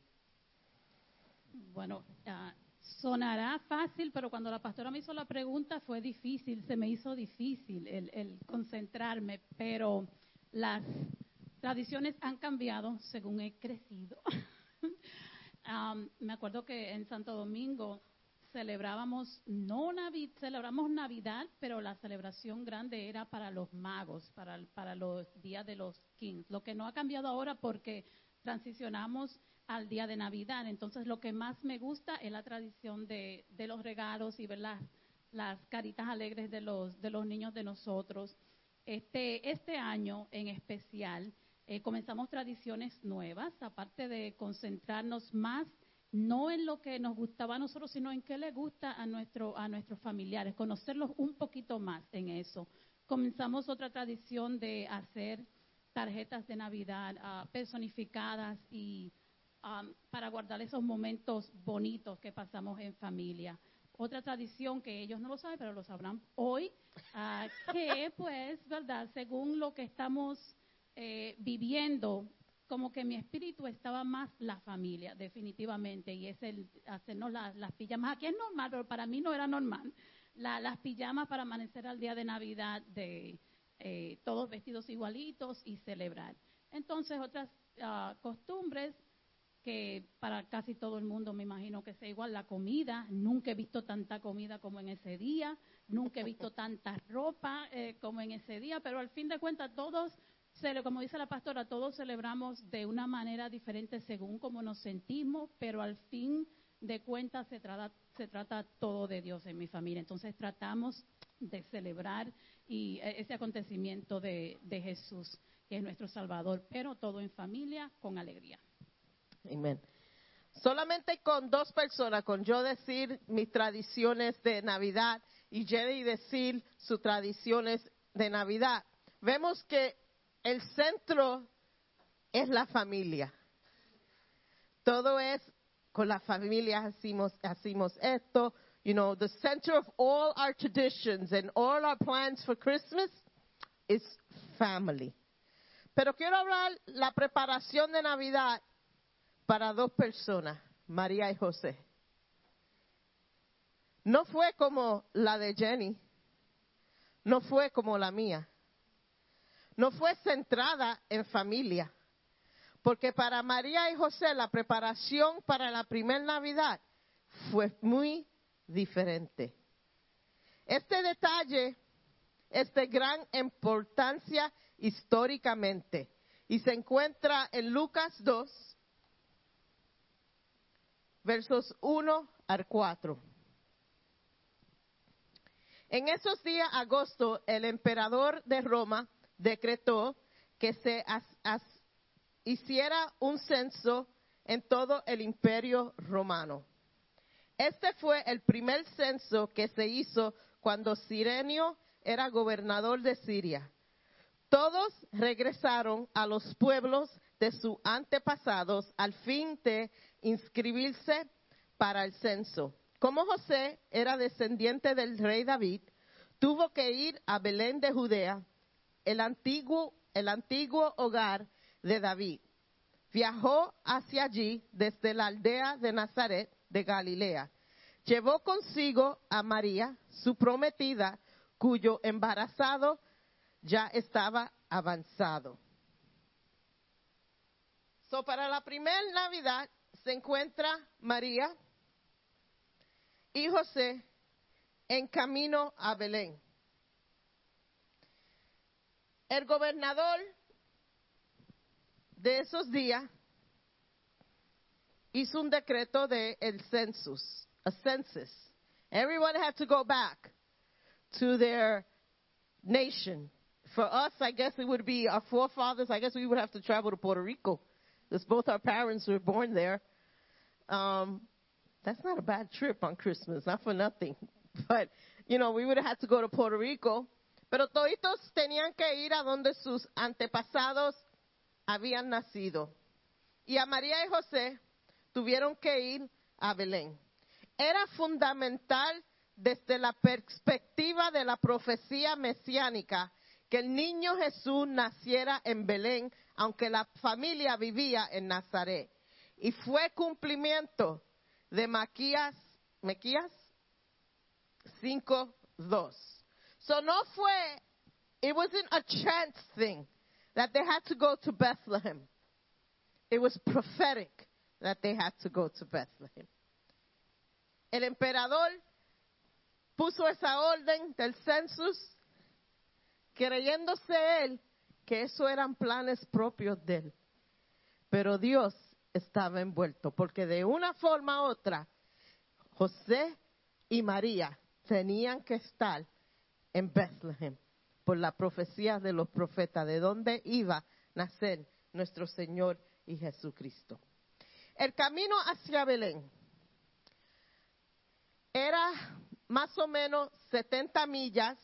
Bueno, ah, sonará fácil, pero cuando la pastora me hizo la pregunta fue difícil, se me hizo difícil el, el concentrarme, pero las tradiciones han cambiado según he crecido. Am, me acuerdo que en Santo Domingo celebrábamos, no Navi- celebramos Navidad, pero la celebración grande era para los magos, para, para los días de los kings. Lo que no ha cambiado ahora porque transicionamos al día de Navidad. Entonces, lo que más me gusta es la tradición de, de los regalos y ver las, las caritas alegres de los, de los niños de nosotros. Este, este año en especial eh, comenzamos tradiciones nuevas, aparte de concentrarnos más no en lo que nos gustaba a nosotros, sino en qué le gusta a, nuestro, a nuestros familiares, conocerlos un poquito más en eso. Comenzamos otra tradición de hacer tarjetas de Navidad ah, personificadas y um, para guardar esos momentos bonitos que pasamos en familia. Otra tradición que ellos no lo saben, pero lo sabrán hoy, ah, que pues, ¿verdad? Según lo que estamos eh, viviendo, como que mi espíritu estaba más la familia, definitivamente, y es el hacernos las, las pijamas. Aquí es normal, pero para mí no era normal. la- las pijamas para amanecer al día de Navidad, de eh, todos vestidos igualitos y celebrar. Entonces, otras ah, costumbres que para casi todo el mundo me imagino que sea igual, la comida. Nunca he visto tanta comida como en ese día, nunca he visto tanta ropa eh, como en ese día, pero al fin de cuentas todos, como dice la pastora, todos celebramos de una manera diferente según cómo nos sentimos, pero al fin de cuentas se trata, se trata todo de Dios en mi familia. Entonces tratamos de celebrar y eh, ese acontecimiento de, de Jesús, que es nuestro Salvador, pero todo en familia con alegría. Amén. Solamente con dos personas, con yo decir mis tradiciones de Navidad y Jenny decir sus tradiciones de Navidad, vemos que el centro es la familia. Todo es con la familia hacemos, hacemos esto. You know, the center of all our traditions and all our plans for Christmas is family. Pero quiero hablar la preparación de Navidad para dos personas, María y José. No fue como la de Jenny, no fue como la mía, no fue centrada en familia, porque para María y José la preparación para la primera Navidad fue muy diferente. Este detalle es de gran importancia históricamente y se encuentra en Lucas 2, versos 1 al 4. En esos días, agosto, el emperador de Roma decretó que se hiciera un censo en todo el imperio romano. Este fue el primer censo que se hizo cuando Sirenio era gobernador de Siria. Todos regresaron a los pueblos de sus antepasados al fin de inscribirse para el censo. Como José era descendiente del rey David, tuvo que ir a Belén de Judea, el antiguo, el antiguo hogar de David. Viajó hacia allí desde la aldea de Nazaret de Galilea. Llevó consigo a María, su prometida, cuyo embarazado ya estaba avanzado. So, para la primera Navidad se encuentra María y José en camino a Belén. El gobernador de esos días hizo un decreto de el census, a census. Everyone had to go back to their nation. For us, I guess it would be our forefathers. I guess we would have to travel to Puerto Rico because both our parents were born there. Um, that's not a bad trip on Christmas, not for nothing. But, you know, we would have had to go to Puerto Rico. Pero toditos tenían que ir a donde sus antepasados habían nacido. Y a María y José tuvieron que ir a Belén. Era fundamental desde la perspectiva de la profecía mesiánica que el niño Jesús naciera en Belén, aunque la familia vivía en Nazaret. Y fue cumplimiento de Maquías, Mequías 5.2. So no fue, it wasn't a chance thing that they had to go to Bethlehem. It was prophetic that they had to go to Bethlehem. El emperador puso esa orden del census creyéndose él que eso eran planes propios de él. Pero Dios estaba envuelto, porque de una forma u otra, José y María tenían que estar en Bethlehem por la profecía de los profetas, de dónde iba a nacer nuestro Señor y Jesucristo. El camino hacia Belén era más o menos 70 millas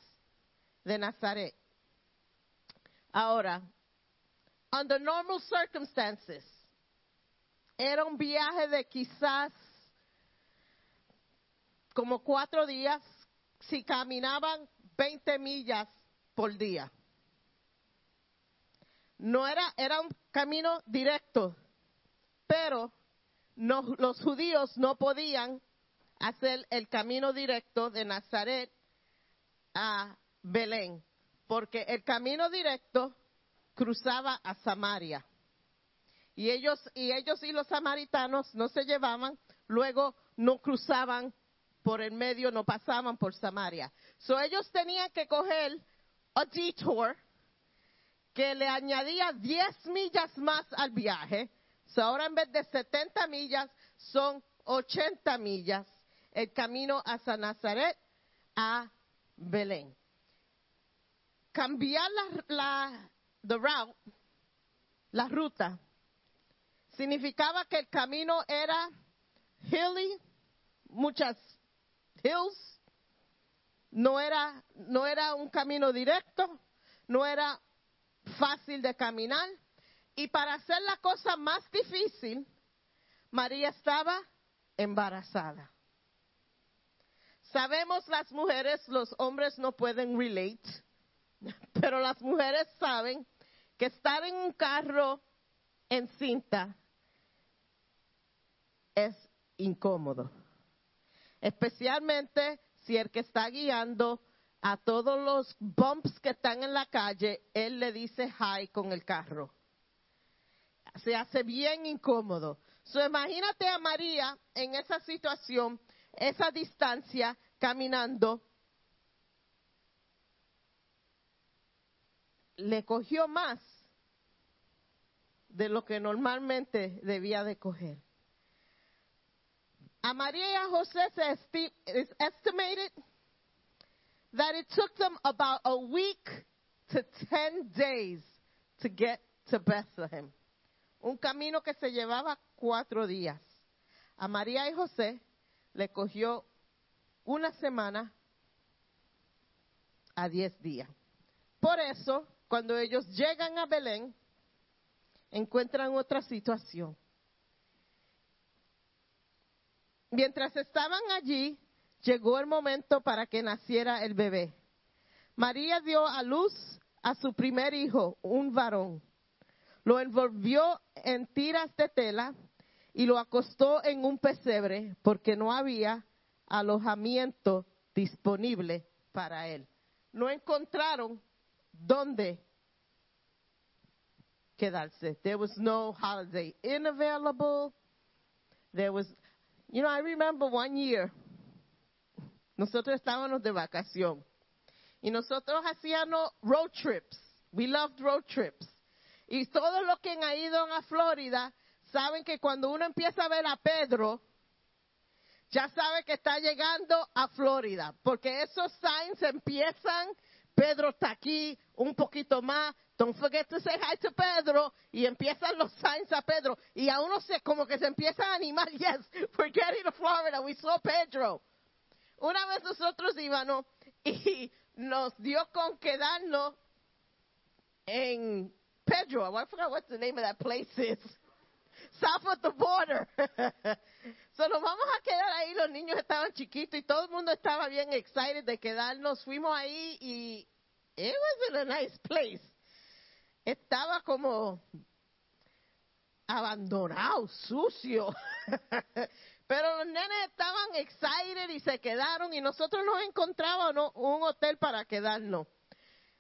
de Nazaret. Ahora, under normal circumstances, era un viaje de quizás como cuatro días si caminaban 20 millas por día. No era, era un camino directo, pero no- los judíos no podían hacer el camino directo de Nazaret a Belén, porque el camino directo cruzaba a Samaria. Y ellos, y ellos y los samaritanos no se llevaban, luego no cruzaban por el medio, no pasaban por Samaria. So ellos tenían que coger a detour que le añadía 10 millas más al viaje. So ahora en vez de 70 millas son 80 millas el camino hasta Nazaret a Belén. Cambiar la, la route, la ruta, significaba que el camino era hilly, muchas hills, no era, no era un camino directo, no era fácil de caminar. Y para hacer la cosa más difícil, María estaba embarazada. Sabemos las mujeres, los hombres no pueden relate, pero las mujeres saben que estar en un carro en cinta es incómodo. Especialmente si el que está guiando a todos los bumps que están en la calle, él le dice hi con el carro. Se hace bien incómodo. So, imagínate a María en esa situación, esa distancia, caminando. Le cogió más de lo que normalmente debía de coger. A María y a José se esti- is estimated that it took them about a week to 10 days to get to Bethlehem. Un camino que se llevaba cuatro días. A María y José le cogió una semana a diez días. Por eso, cuando ellos llegan a Belén, encuentran otra situación. Mientras estaban allí, llegó el momento para que naciera el bebé. María dio a luz a su primer hijo, un varón. Lo envolvió en tiras de tela y lo acostó en un pesebre porque no había alojamiento disponible para él. No encontraron dónde quedarse. There was no holiday available. There was, you know, I remember one year, nosotros estábamos de vacación y nosotros hacíamos road trips. We loved road trips. Y todos los que han ido a Florida saben que cuando uno empieza a ver a Pedro, ya sabe que está llegando a Florida, porque esos signs empiezan, Pedro está aquí, un poquito más, don't forget to say hi to Pedro, y empiezan los signs a Pedro, y a uno se, como que se empieza a animar, yes, we're getting to Florida, we saw Pedro. Una vez nosotros íbamos y nos dio con quedarnos en Pedro, I forgot what the name of that place is. South of the border. so nos vamos a quedar ahí, los niños estaban chiquitos y todo el mundo estaba bien excited de quedarnos. Fuimos ahí y it wasn't a nice place. Estaba como abandonado, sucio. Pero los nenes estaban excited y se quedaron y nosotros nos encontrábamos un hotel para quedarnos.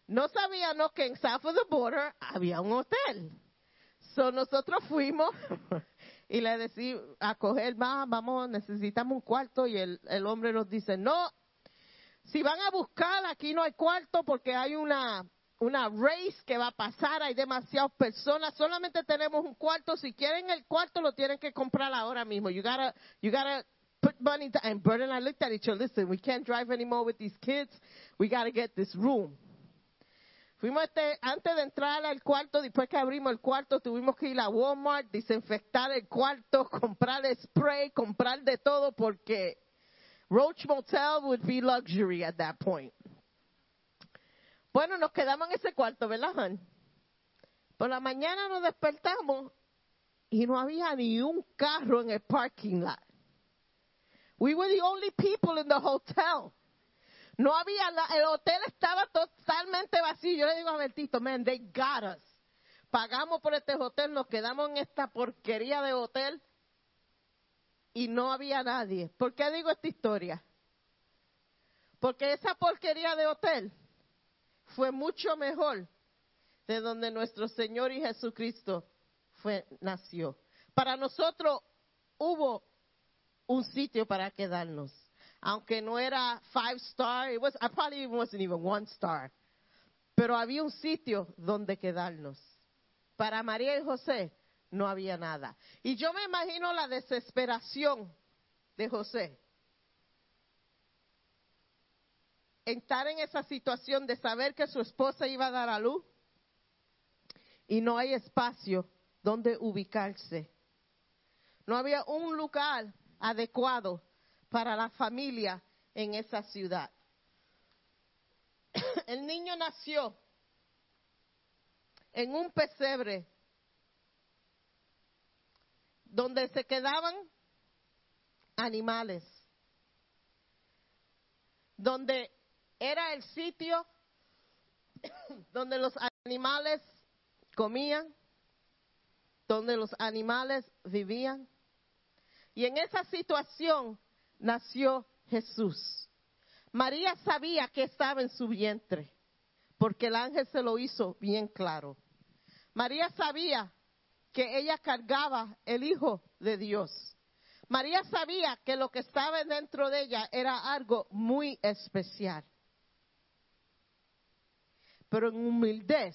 No sabíamos que en South of the Border había un hotel. So nosotros fuimos y le decimos a coger más, vamos, necesitamos un cuarto y el, el hombre nos dice, no, si van a buscar, aquí no hay cuarto porque hay una, una race que va a pasar, hay demasiadas personas, solamente tenemos un cuarto, si quieren el cuarto lo tienen que comprar ahora mismo. You gotta, you gotta put money down. And Bert and I looked at each other, listen, we can't drive anymore with these kids, we gotta get this room. Fuimos este, antes de entrar al cuarto, después que abrimos el cuarto, tuvimos que ir a Walmart, desinfectar el cuarto, comprar spray, comprar de todo, porque Roach Motel would be luxury at that point. Bueno, nos quedamos en ese cuarto, ¿verdad, Han? Por la mañana nos despertamos y no había ni un carro en el parking lot. We were the only people in the hotel. No había, el hotel estaba totalmente vacío. Yo le digo a Bertito, man, they got us. Pagamos por este hotel, nos quedamos en esta porquería de hotel y no había nadie. ¿Por qué digo esta historia? Porque esa porquería de hotel fue mucho mejor de donde nuestro Señor y Jesucristo fue, nació. Para nosotros hubo un sitio para quedarnos. Aunque no era five star, it was, I probably wasn't even one star. Pero había un sitio donde quedarnos. Para María y José no había nada. Y yo me imagino la desesperación de José. Estar en esa situación de saber que su esposa iba a dar a luz y no hay espacio donde ubicarse. No había un lugar adecuado para la familia en esa ciudad. El niño nació en un pesebre donde se quedaban animales, donde era el sitio donde los animales comían, donde los animales vivían. Y en esa situación nació Jesús. María sabía que estaba en su vientre, porque el ángel se lo hizo bien claro. María sabía que ella cargaba el Hijo de Dios. María sabía que lo que estaba dentro de ella era algo muy especial. Pero en humildad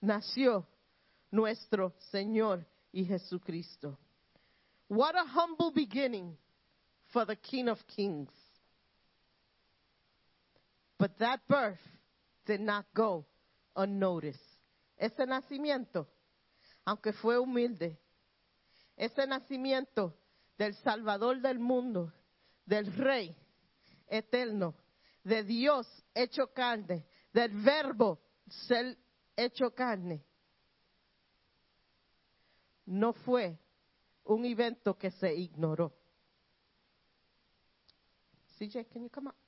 nació nuestro Señor y Jesucristo. What a humble beginning for the King of Kings. But that birth did not go unnoticed. Ese nacimiento, aunque fue humilde, ese nacimiento del Salvador del mundo, del Rey eterno, de Dios hecho carne, del Verbo ser hecho carne, no fue un evento que se ignoró. CJ, can you come up?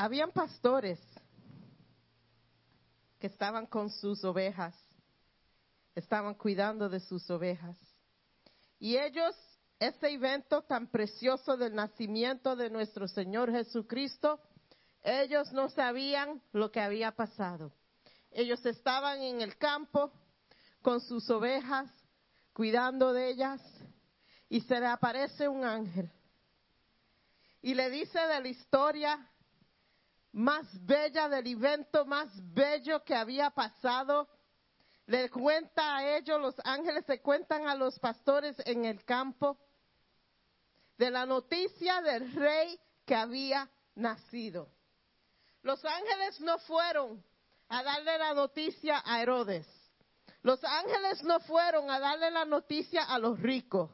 Habían pastores que estaban con sus ovejas, estaban cuidando de sus ovejas. Y ellos, este evento tan precioso del nacimiento de nuestro Señor Jesucristo, ellos no sabían lo que había pasado. Ellos estaban en el campo con sus ovejas, cuidando de ellas, y se le aparece un ángel. Y le dice de la historia más bella del evento más bello que había pasado. Le cuenta a ellos, los ángeles se cuentan a los pastores en el campo de la noticia del rey que había nacido. Los ángeles no fueron a darle la noticia a Herodes. Los ángeles no fueron a darle la noticia a los ricos.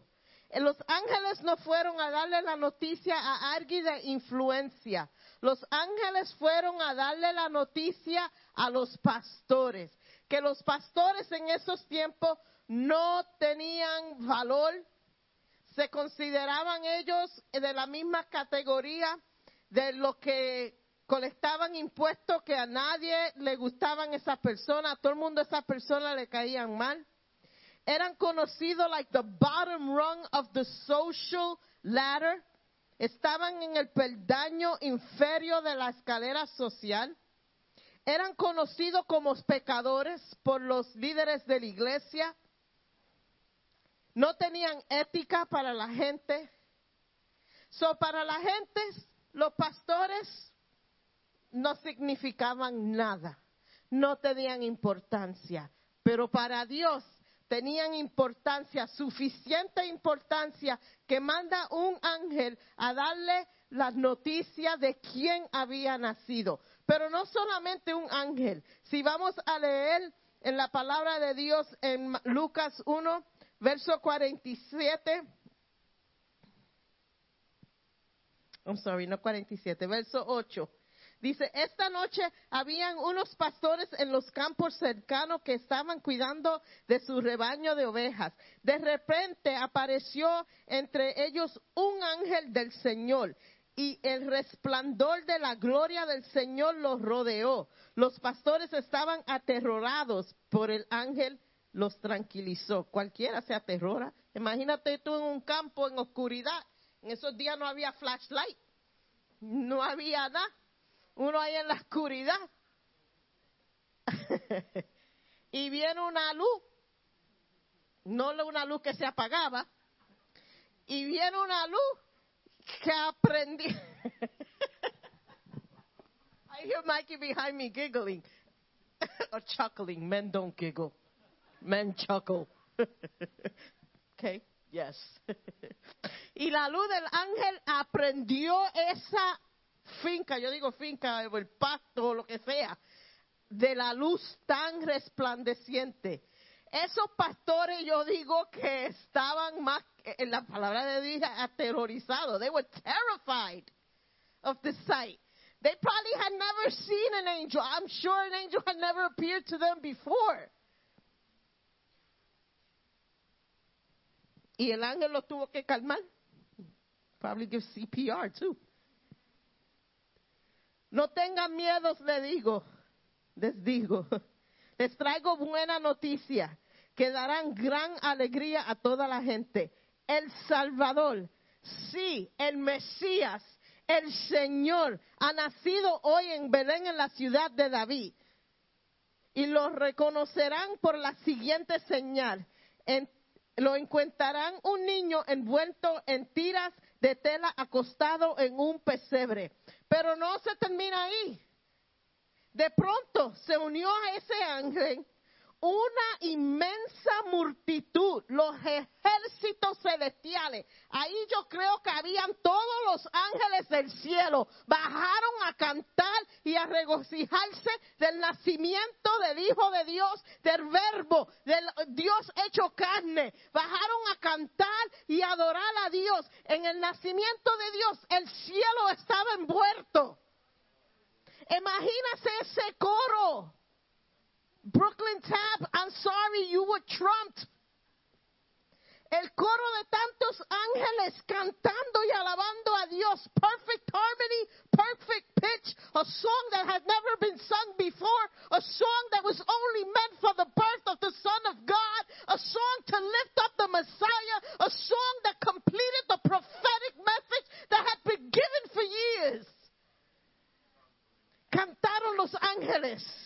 Eh, Los ángeles no fueron a darle la noticia a alguien de influencia. Los ángeles fueron a darle la noticia a los pastores. Que los pastores en esos tiempos no tenían valor. Se consideraban ellos de la misma categoría de los que colectaban impuestos que a nadie le gustaban esas personas. A todo el mundo esas personas le caían mal eran conocidos like the bottom rung of the social ladder. Estaban en el peldaño inferior de la escalera social. Eran conocidos como pecadores por los líderes de la iglesia. No tenían ética para la gente. So, para la gente, los pastores no significaban nada. No tenían importancia. Pero para Dios tenían importancia, suficiente importancia, que manda un ángel a darle las noticias de quién había nacido. Pero no solamente un ángel. Si vamos a leer en la palabra de Dios en Lucas 1, verso 47. I'm sorry, no 47, verso 8. Dice, esta noche habían unos pastores en los campos cercanos que estaban cuidando de su rebaño de ovejas. De repente apareció entre ellos un ángel del Señor y el resplandor de la gloria del Señor los rodeó. Los pastores estaban aterrorados por el ángel los tranquilizó. Cualquiera se aterrora. Imagínate tú en un campo en oscuridad. En esos días no había flashlight. No había nada. Uno ahí en la oscuridad. y viene una luz. No una luz que se apagaba. Y viene una luz que aprendí. I hear Mikey behind me giggling or chuckling. Men don't giggle. Men chuckle. okay, yes. y la luz del ángel aprendió esa finca, yo digo finca, el pacto, o lo que sea, de la luz tan resplandeciente. Esos pastores, yo digo que estaban más, en la palabra de Dios, aterrorizados. They were terrified of the sight. They probably had never seen an angel. I'm sure an angel had never appeared to them before. Y el ángel lo tuvo que calmar. Probably give CPR too. No tengan miedos, le digo, les digo. Les traigo buena noticia que darán gran alegría a toda la gente. El Salvador, sí, el Mesías, el Señor, ha nacido hoy en Belén, en la ciudad de David. Y lo reconocerán por la siguiente señal. En lo encontrarán un niño envuelto en tiras de tela acostado en un pesebre. Pero no se termina ahí. De pronto se unió a ese ángel una inmensa multitud, los ejércitos celestiales. Ahí yo creo que habían todos los ángeles del cielo. Bajaron a cantar y a regocijarse del nacimiento del Hijo de Dios, del Verbo, del Dios hecho carne. Bajaron a cantar y adorar a Dios. En el nacimiento de Dios el cielo estaba envuelto. Imagínase ese coro. Brooklyn Tab, I'm sorry you were trumped. El coro de tantos ángeles cantando y alabando a Dios. Perfect harmony, perfect pitch. A song that had never been sung before. A song that was only meant for the birth of the Son of God. A song to lift up the Messiah. A song that completed the prophetic message that had been given for years. Cantaron los ángeles.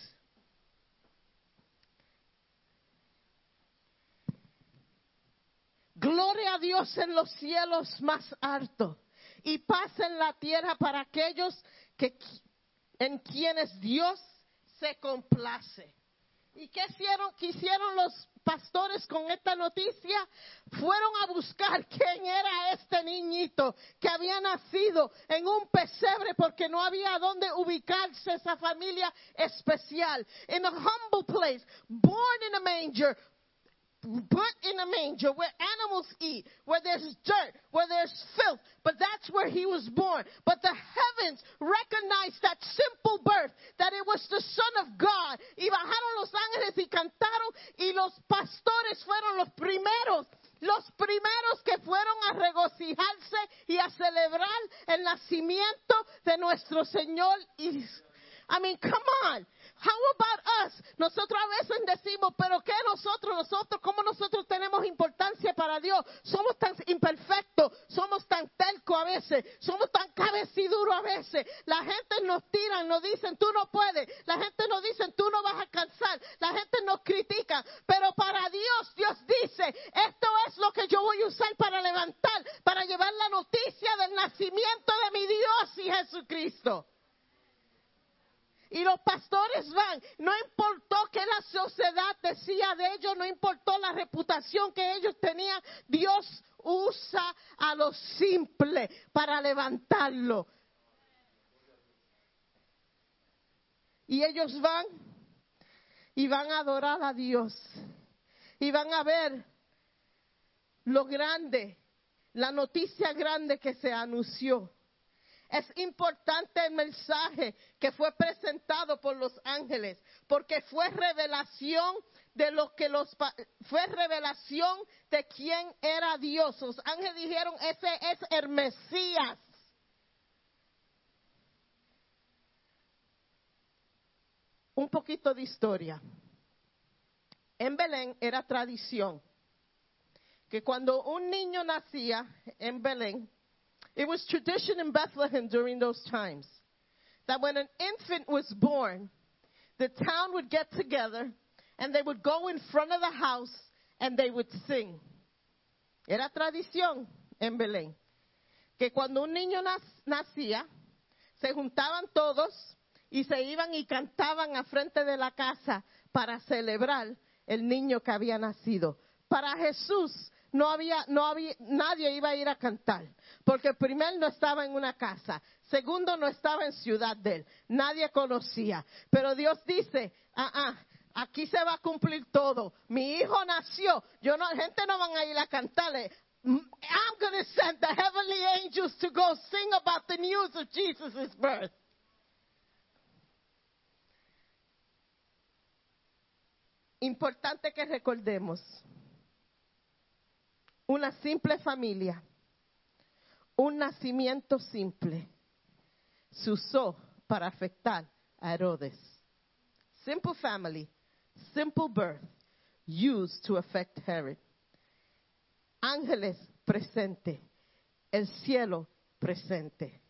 Gloria a Dios en los cielos más altos y paz en la tierra para aquellos que, en quienes Dios se complace. ¿Y qué hicieron, los pastores con esta noticia? Fueron a buscar quién era este niñito que había nacido en un pesebre porque no había dónde ubicarse esa familia especial. In a humble place, born in a manger, put in a manger where animals eat, where there's dirt, where there's filth, but that's where he was born. But the heavens recognized that simple birth, that it was the Son of God. Y bajaron los ángeles y cantaron, y los pastores fueron los primeros los primeros que fueron a regocijarse y a celebrar el nacimiento de nuestro Señor. I mean, come on. How about us? Nosotros a veces decimos, pero ¿qué nosotros? Nosotros, ¿cómo nosotros tenemos importancia para Dios? Somos tan imperfectos, somos tan telco a veces, somos tan cabeciduros a veces. La gente nos tira, nos dicen, tú no puedes. La gente nos dice, tú no vas a alcanzar. La gente nos critica. Pero para Dios, Dios dice, esto es lo que yo voy a usar para levantar, para llevar la noticia del nacimiento de mi Dios y Jesucristo. Y los pastores van. No importó que la sociedad decía de ellos, no importó la reputación que ellos tenían. Dios usa a los simples para levantarlo. Y ellos van y van a adorar a Dios. Y van a ver lo grande, la noticia grande que se anunció. Es importante el mensaje que fue presentado por los ángeles, porque fue revelación de lo que los fue revelación de quién era Dios. Los ángeles dijeron, "Ese es el Mesías." Un poquito de historia. En Belén era tradición que cuando un niño nacía en Belén, it was tradition in Bethlehem during those times that when an infant was born, the town would get together and they would go in front of the house and they would sing. Era tradición en Belén que cuando un niño nacía, se juntaban todos y se iban y cantaban a frente de la casa para celebrar el niño que había nacido. Para Jesús no había, no había, nadie iba a ir a cantar, porque primero no estaba en una casa, segundo no estaba en ciudad de él, nadie conocía. Pero Dios dice, ah, ah, aquí se va a cumplir todo. Mi hijo nació, yo no, gente no van a ir a cantarle. I'm going to send the heavenly angels to go sing about the news of Jesus' birth. Importante que recordemos una simple familia, un nacimiento simple, se usó para afectar a Herodes. Simple family, simple birth, used to affect Herod. Ángeles presente, el cielo presente,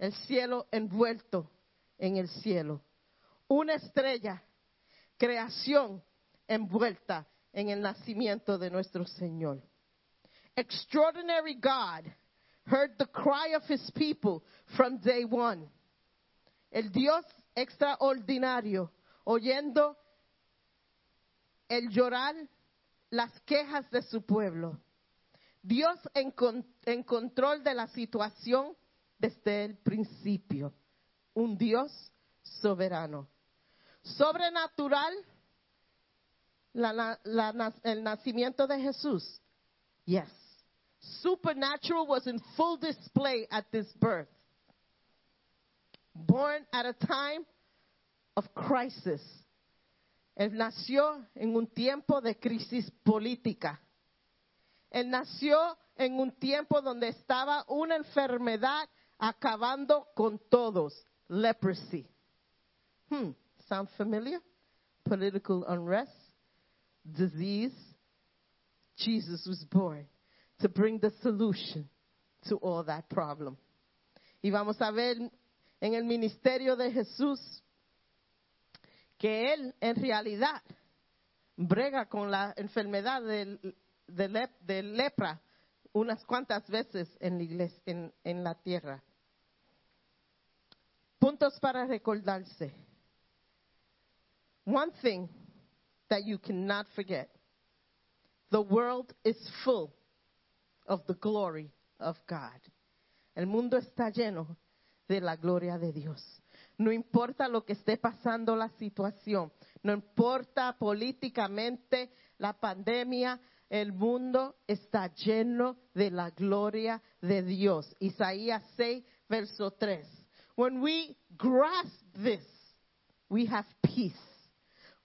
el cielo envuelto en el cielo, una estrella, creación envuelta en el nacimiento de nuestro Señor. Extraordinary God heard the cry of his people from day one. El Dios extraordinario oyendo el llorar, las quejas de su pueblo. Dios en, con- en control de la situación desde el principio. Un Dios soberano. Sobrenatural, el nacimiento de Jesús. Yes. Supernatural was in full display at this birth. Born at a time of crisis. Él nació en un tiempo de crisis política. Él nació en un tiempo donde estaba una enfermedad acabando con todos. Leprosy. Hmm, sound familiar? Political unrest, disease. Jesus was born to bring the solution to all that problem. Y vamos a ver en el ministerio de Jesús que él en realidad brega con la enfermedad del- de, lep- de lepra unas cuantas veces en la en la tierra. Puntos para recordarse. One thing that you cannot forget. The world is full of the glory of God. El mundo está lleno de la gloria de Dios. No importa lo que esté pasando la situación, no importa políticamente la pandemia, el mundo está lleno de la gloria de Dios. Isaías 6, verso 3. When we grasp this, we have peace.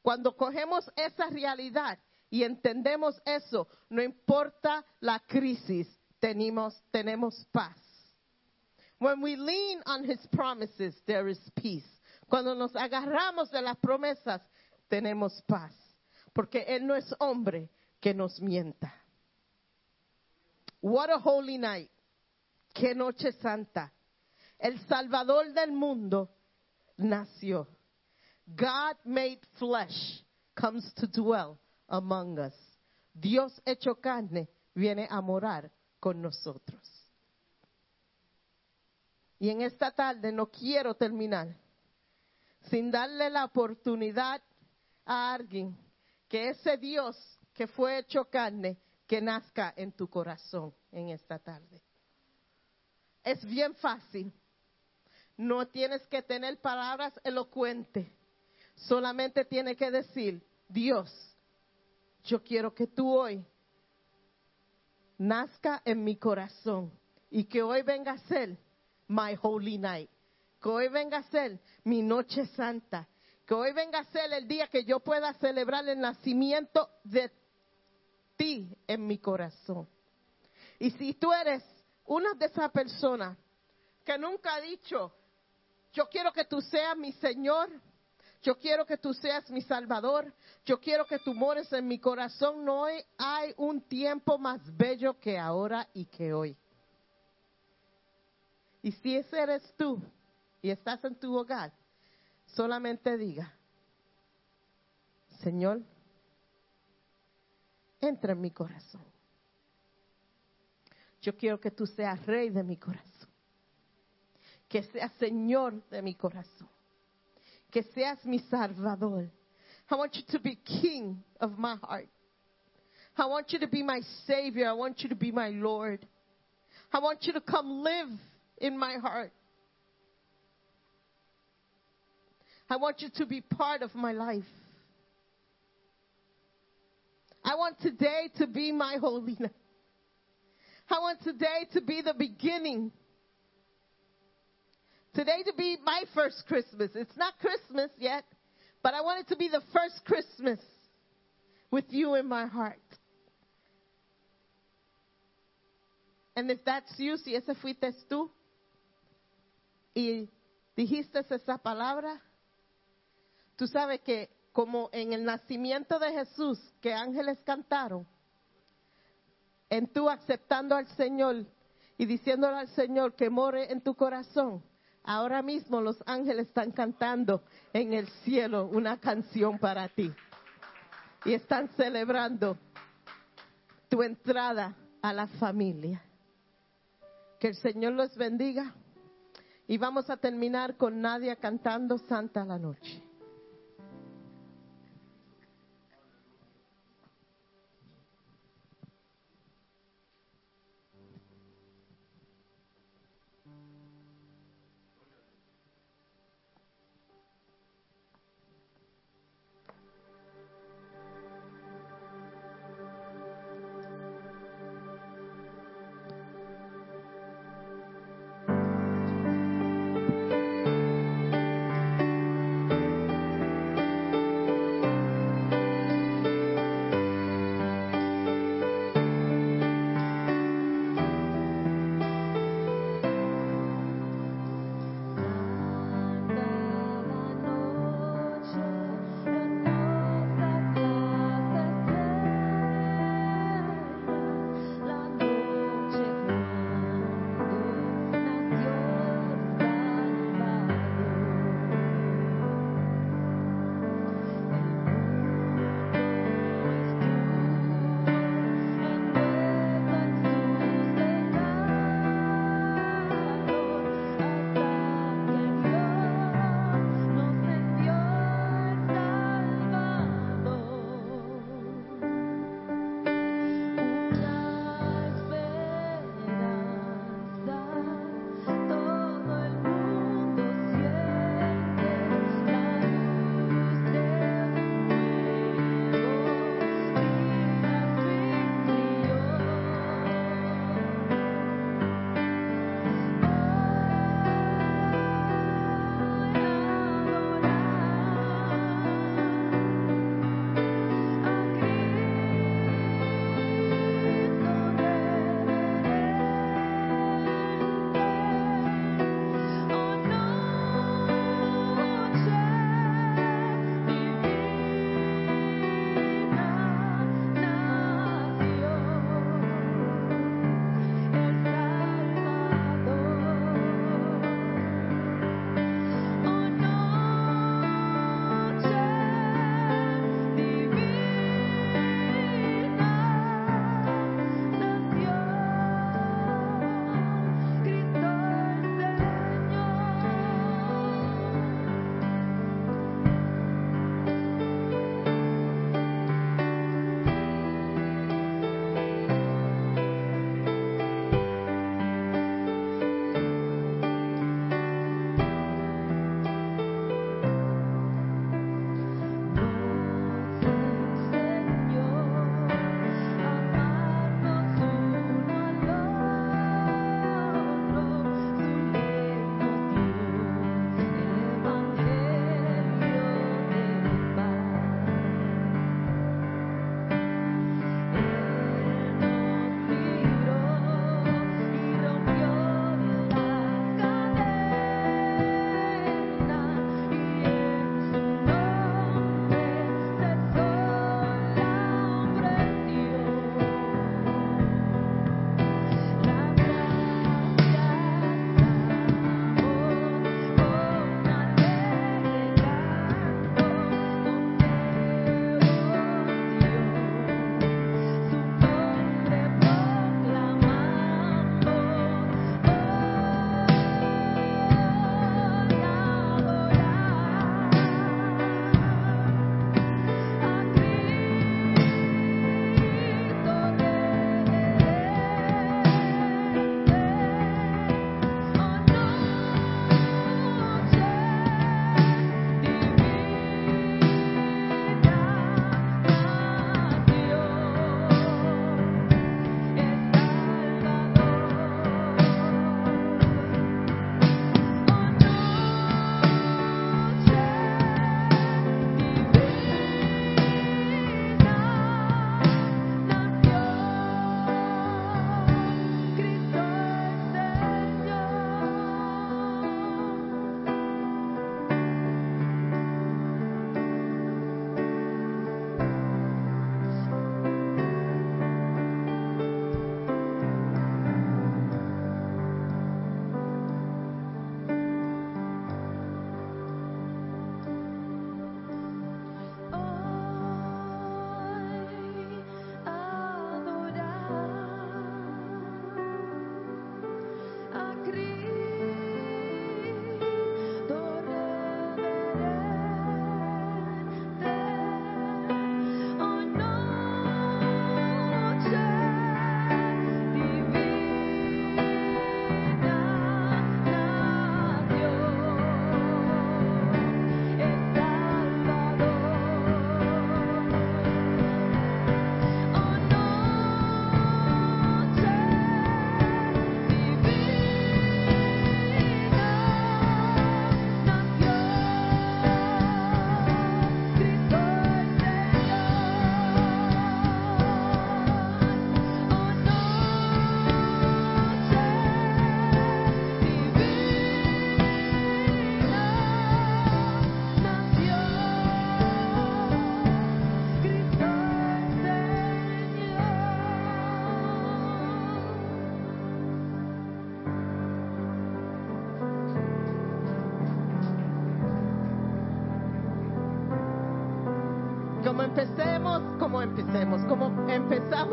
Cuando cogemos esa realidad y entendemos eso, no importa la crisis, tenemos, tenemos paz. When we lean on his promises, there is peace. Cuando nos agarramos de las promesas, tenemos paz. Porque él no es hombre que nos mienta. What a holy night. Qué noche santa. El Salvador del mundo nació. God made flesh comes to dwell among us. Dios hecho carne viene a morar con nosotros. Y en esta tarde no quiero terminar sin darle la oportunidad a alguien que ese Dios que fue hecho carne, que nazca en tu corazón en esta tarde. Es bien fácil. No tienes que tener palabras elocuentes. Solamente tienes que decir, Dios, yo quiero que tú hoy nazca en mi corazón y que hoy venga a ser my holy night. Que hoy venga a ser mi noche santa. Que hoy venga a ser el día que yo pueda celebrar el nacimiento de ti en mi corazón. Y si tú eres una de esas personas que nunca ha dicho, yo quiero que tú seas mi Señor, Yo quiero que tú seas mi Salvador. Yo quiero que tú mores en mi corazón. No hay, un tiempo más bello que ahora y que hoy. Y si ese eres tú y estás en tu hogar, solamente diga, Señor, entra en mi corazón. Yo quiero que tú seas rey de mi corazón, que seas Señor de mi corazón, que seas mi Salvador. I want you to be King of my heart. I want you to be my Savior. I want you to be my Lord. I want you to come live in my heart. I want you to be part of my life. I want today to be my holiness. I want today to be the beginning. Today to be my first Christmas. It's not Christmas yet, but I want it to be the first Christmas with you in my heart. And if that's you, si ese fuiste tú, y dijiste esa palabra, tú sabes que como en el nacimiento de Jesús, que ángeles cantaron, en tú aceptando al Señor y diciéndole al Señor que more en tu corazón, ahora mismo los ángeles están cantando en el cielo una canción para ti. Y están celebrando tu entrada a la familia. Que el Señor los bendiga. Y vamos a terminar con Nadia cantando Santa la Noche.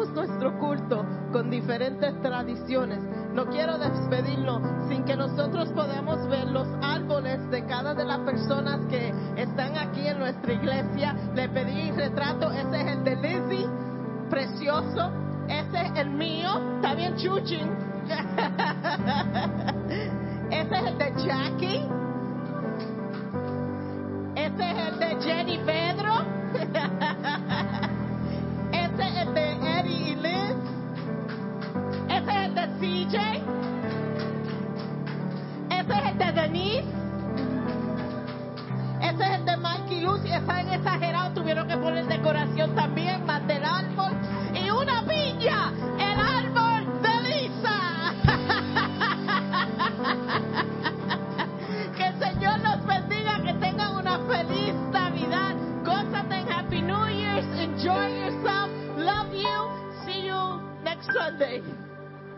Nuestro culto con diferentes tradiciones, no quiero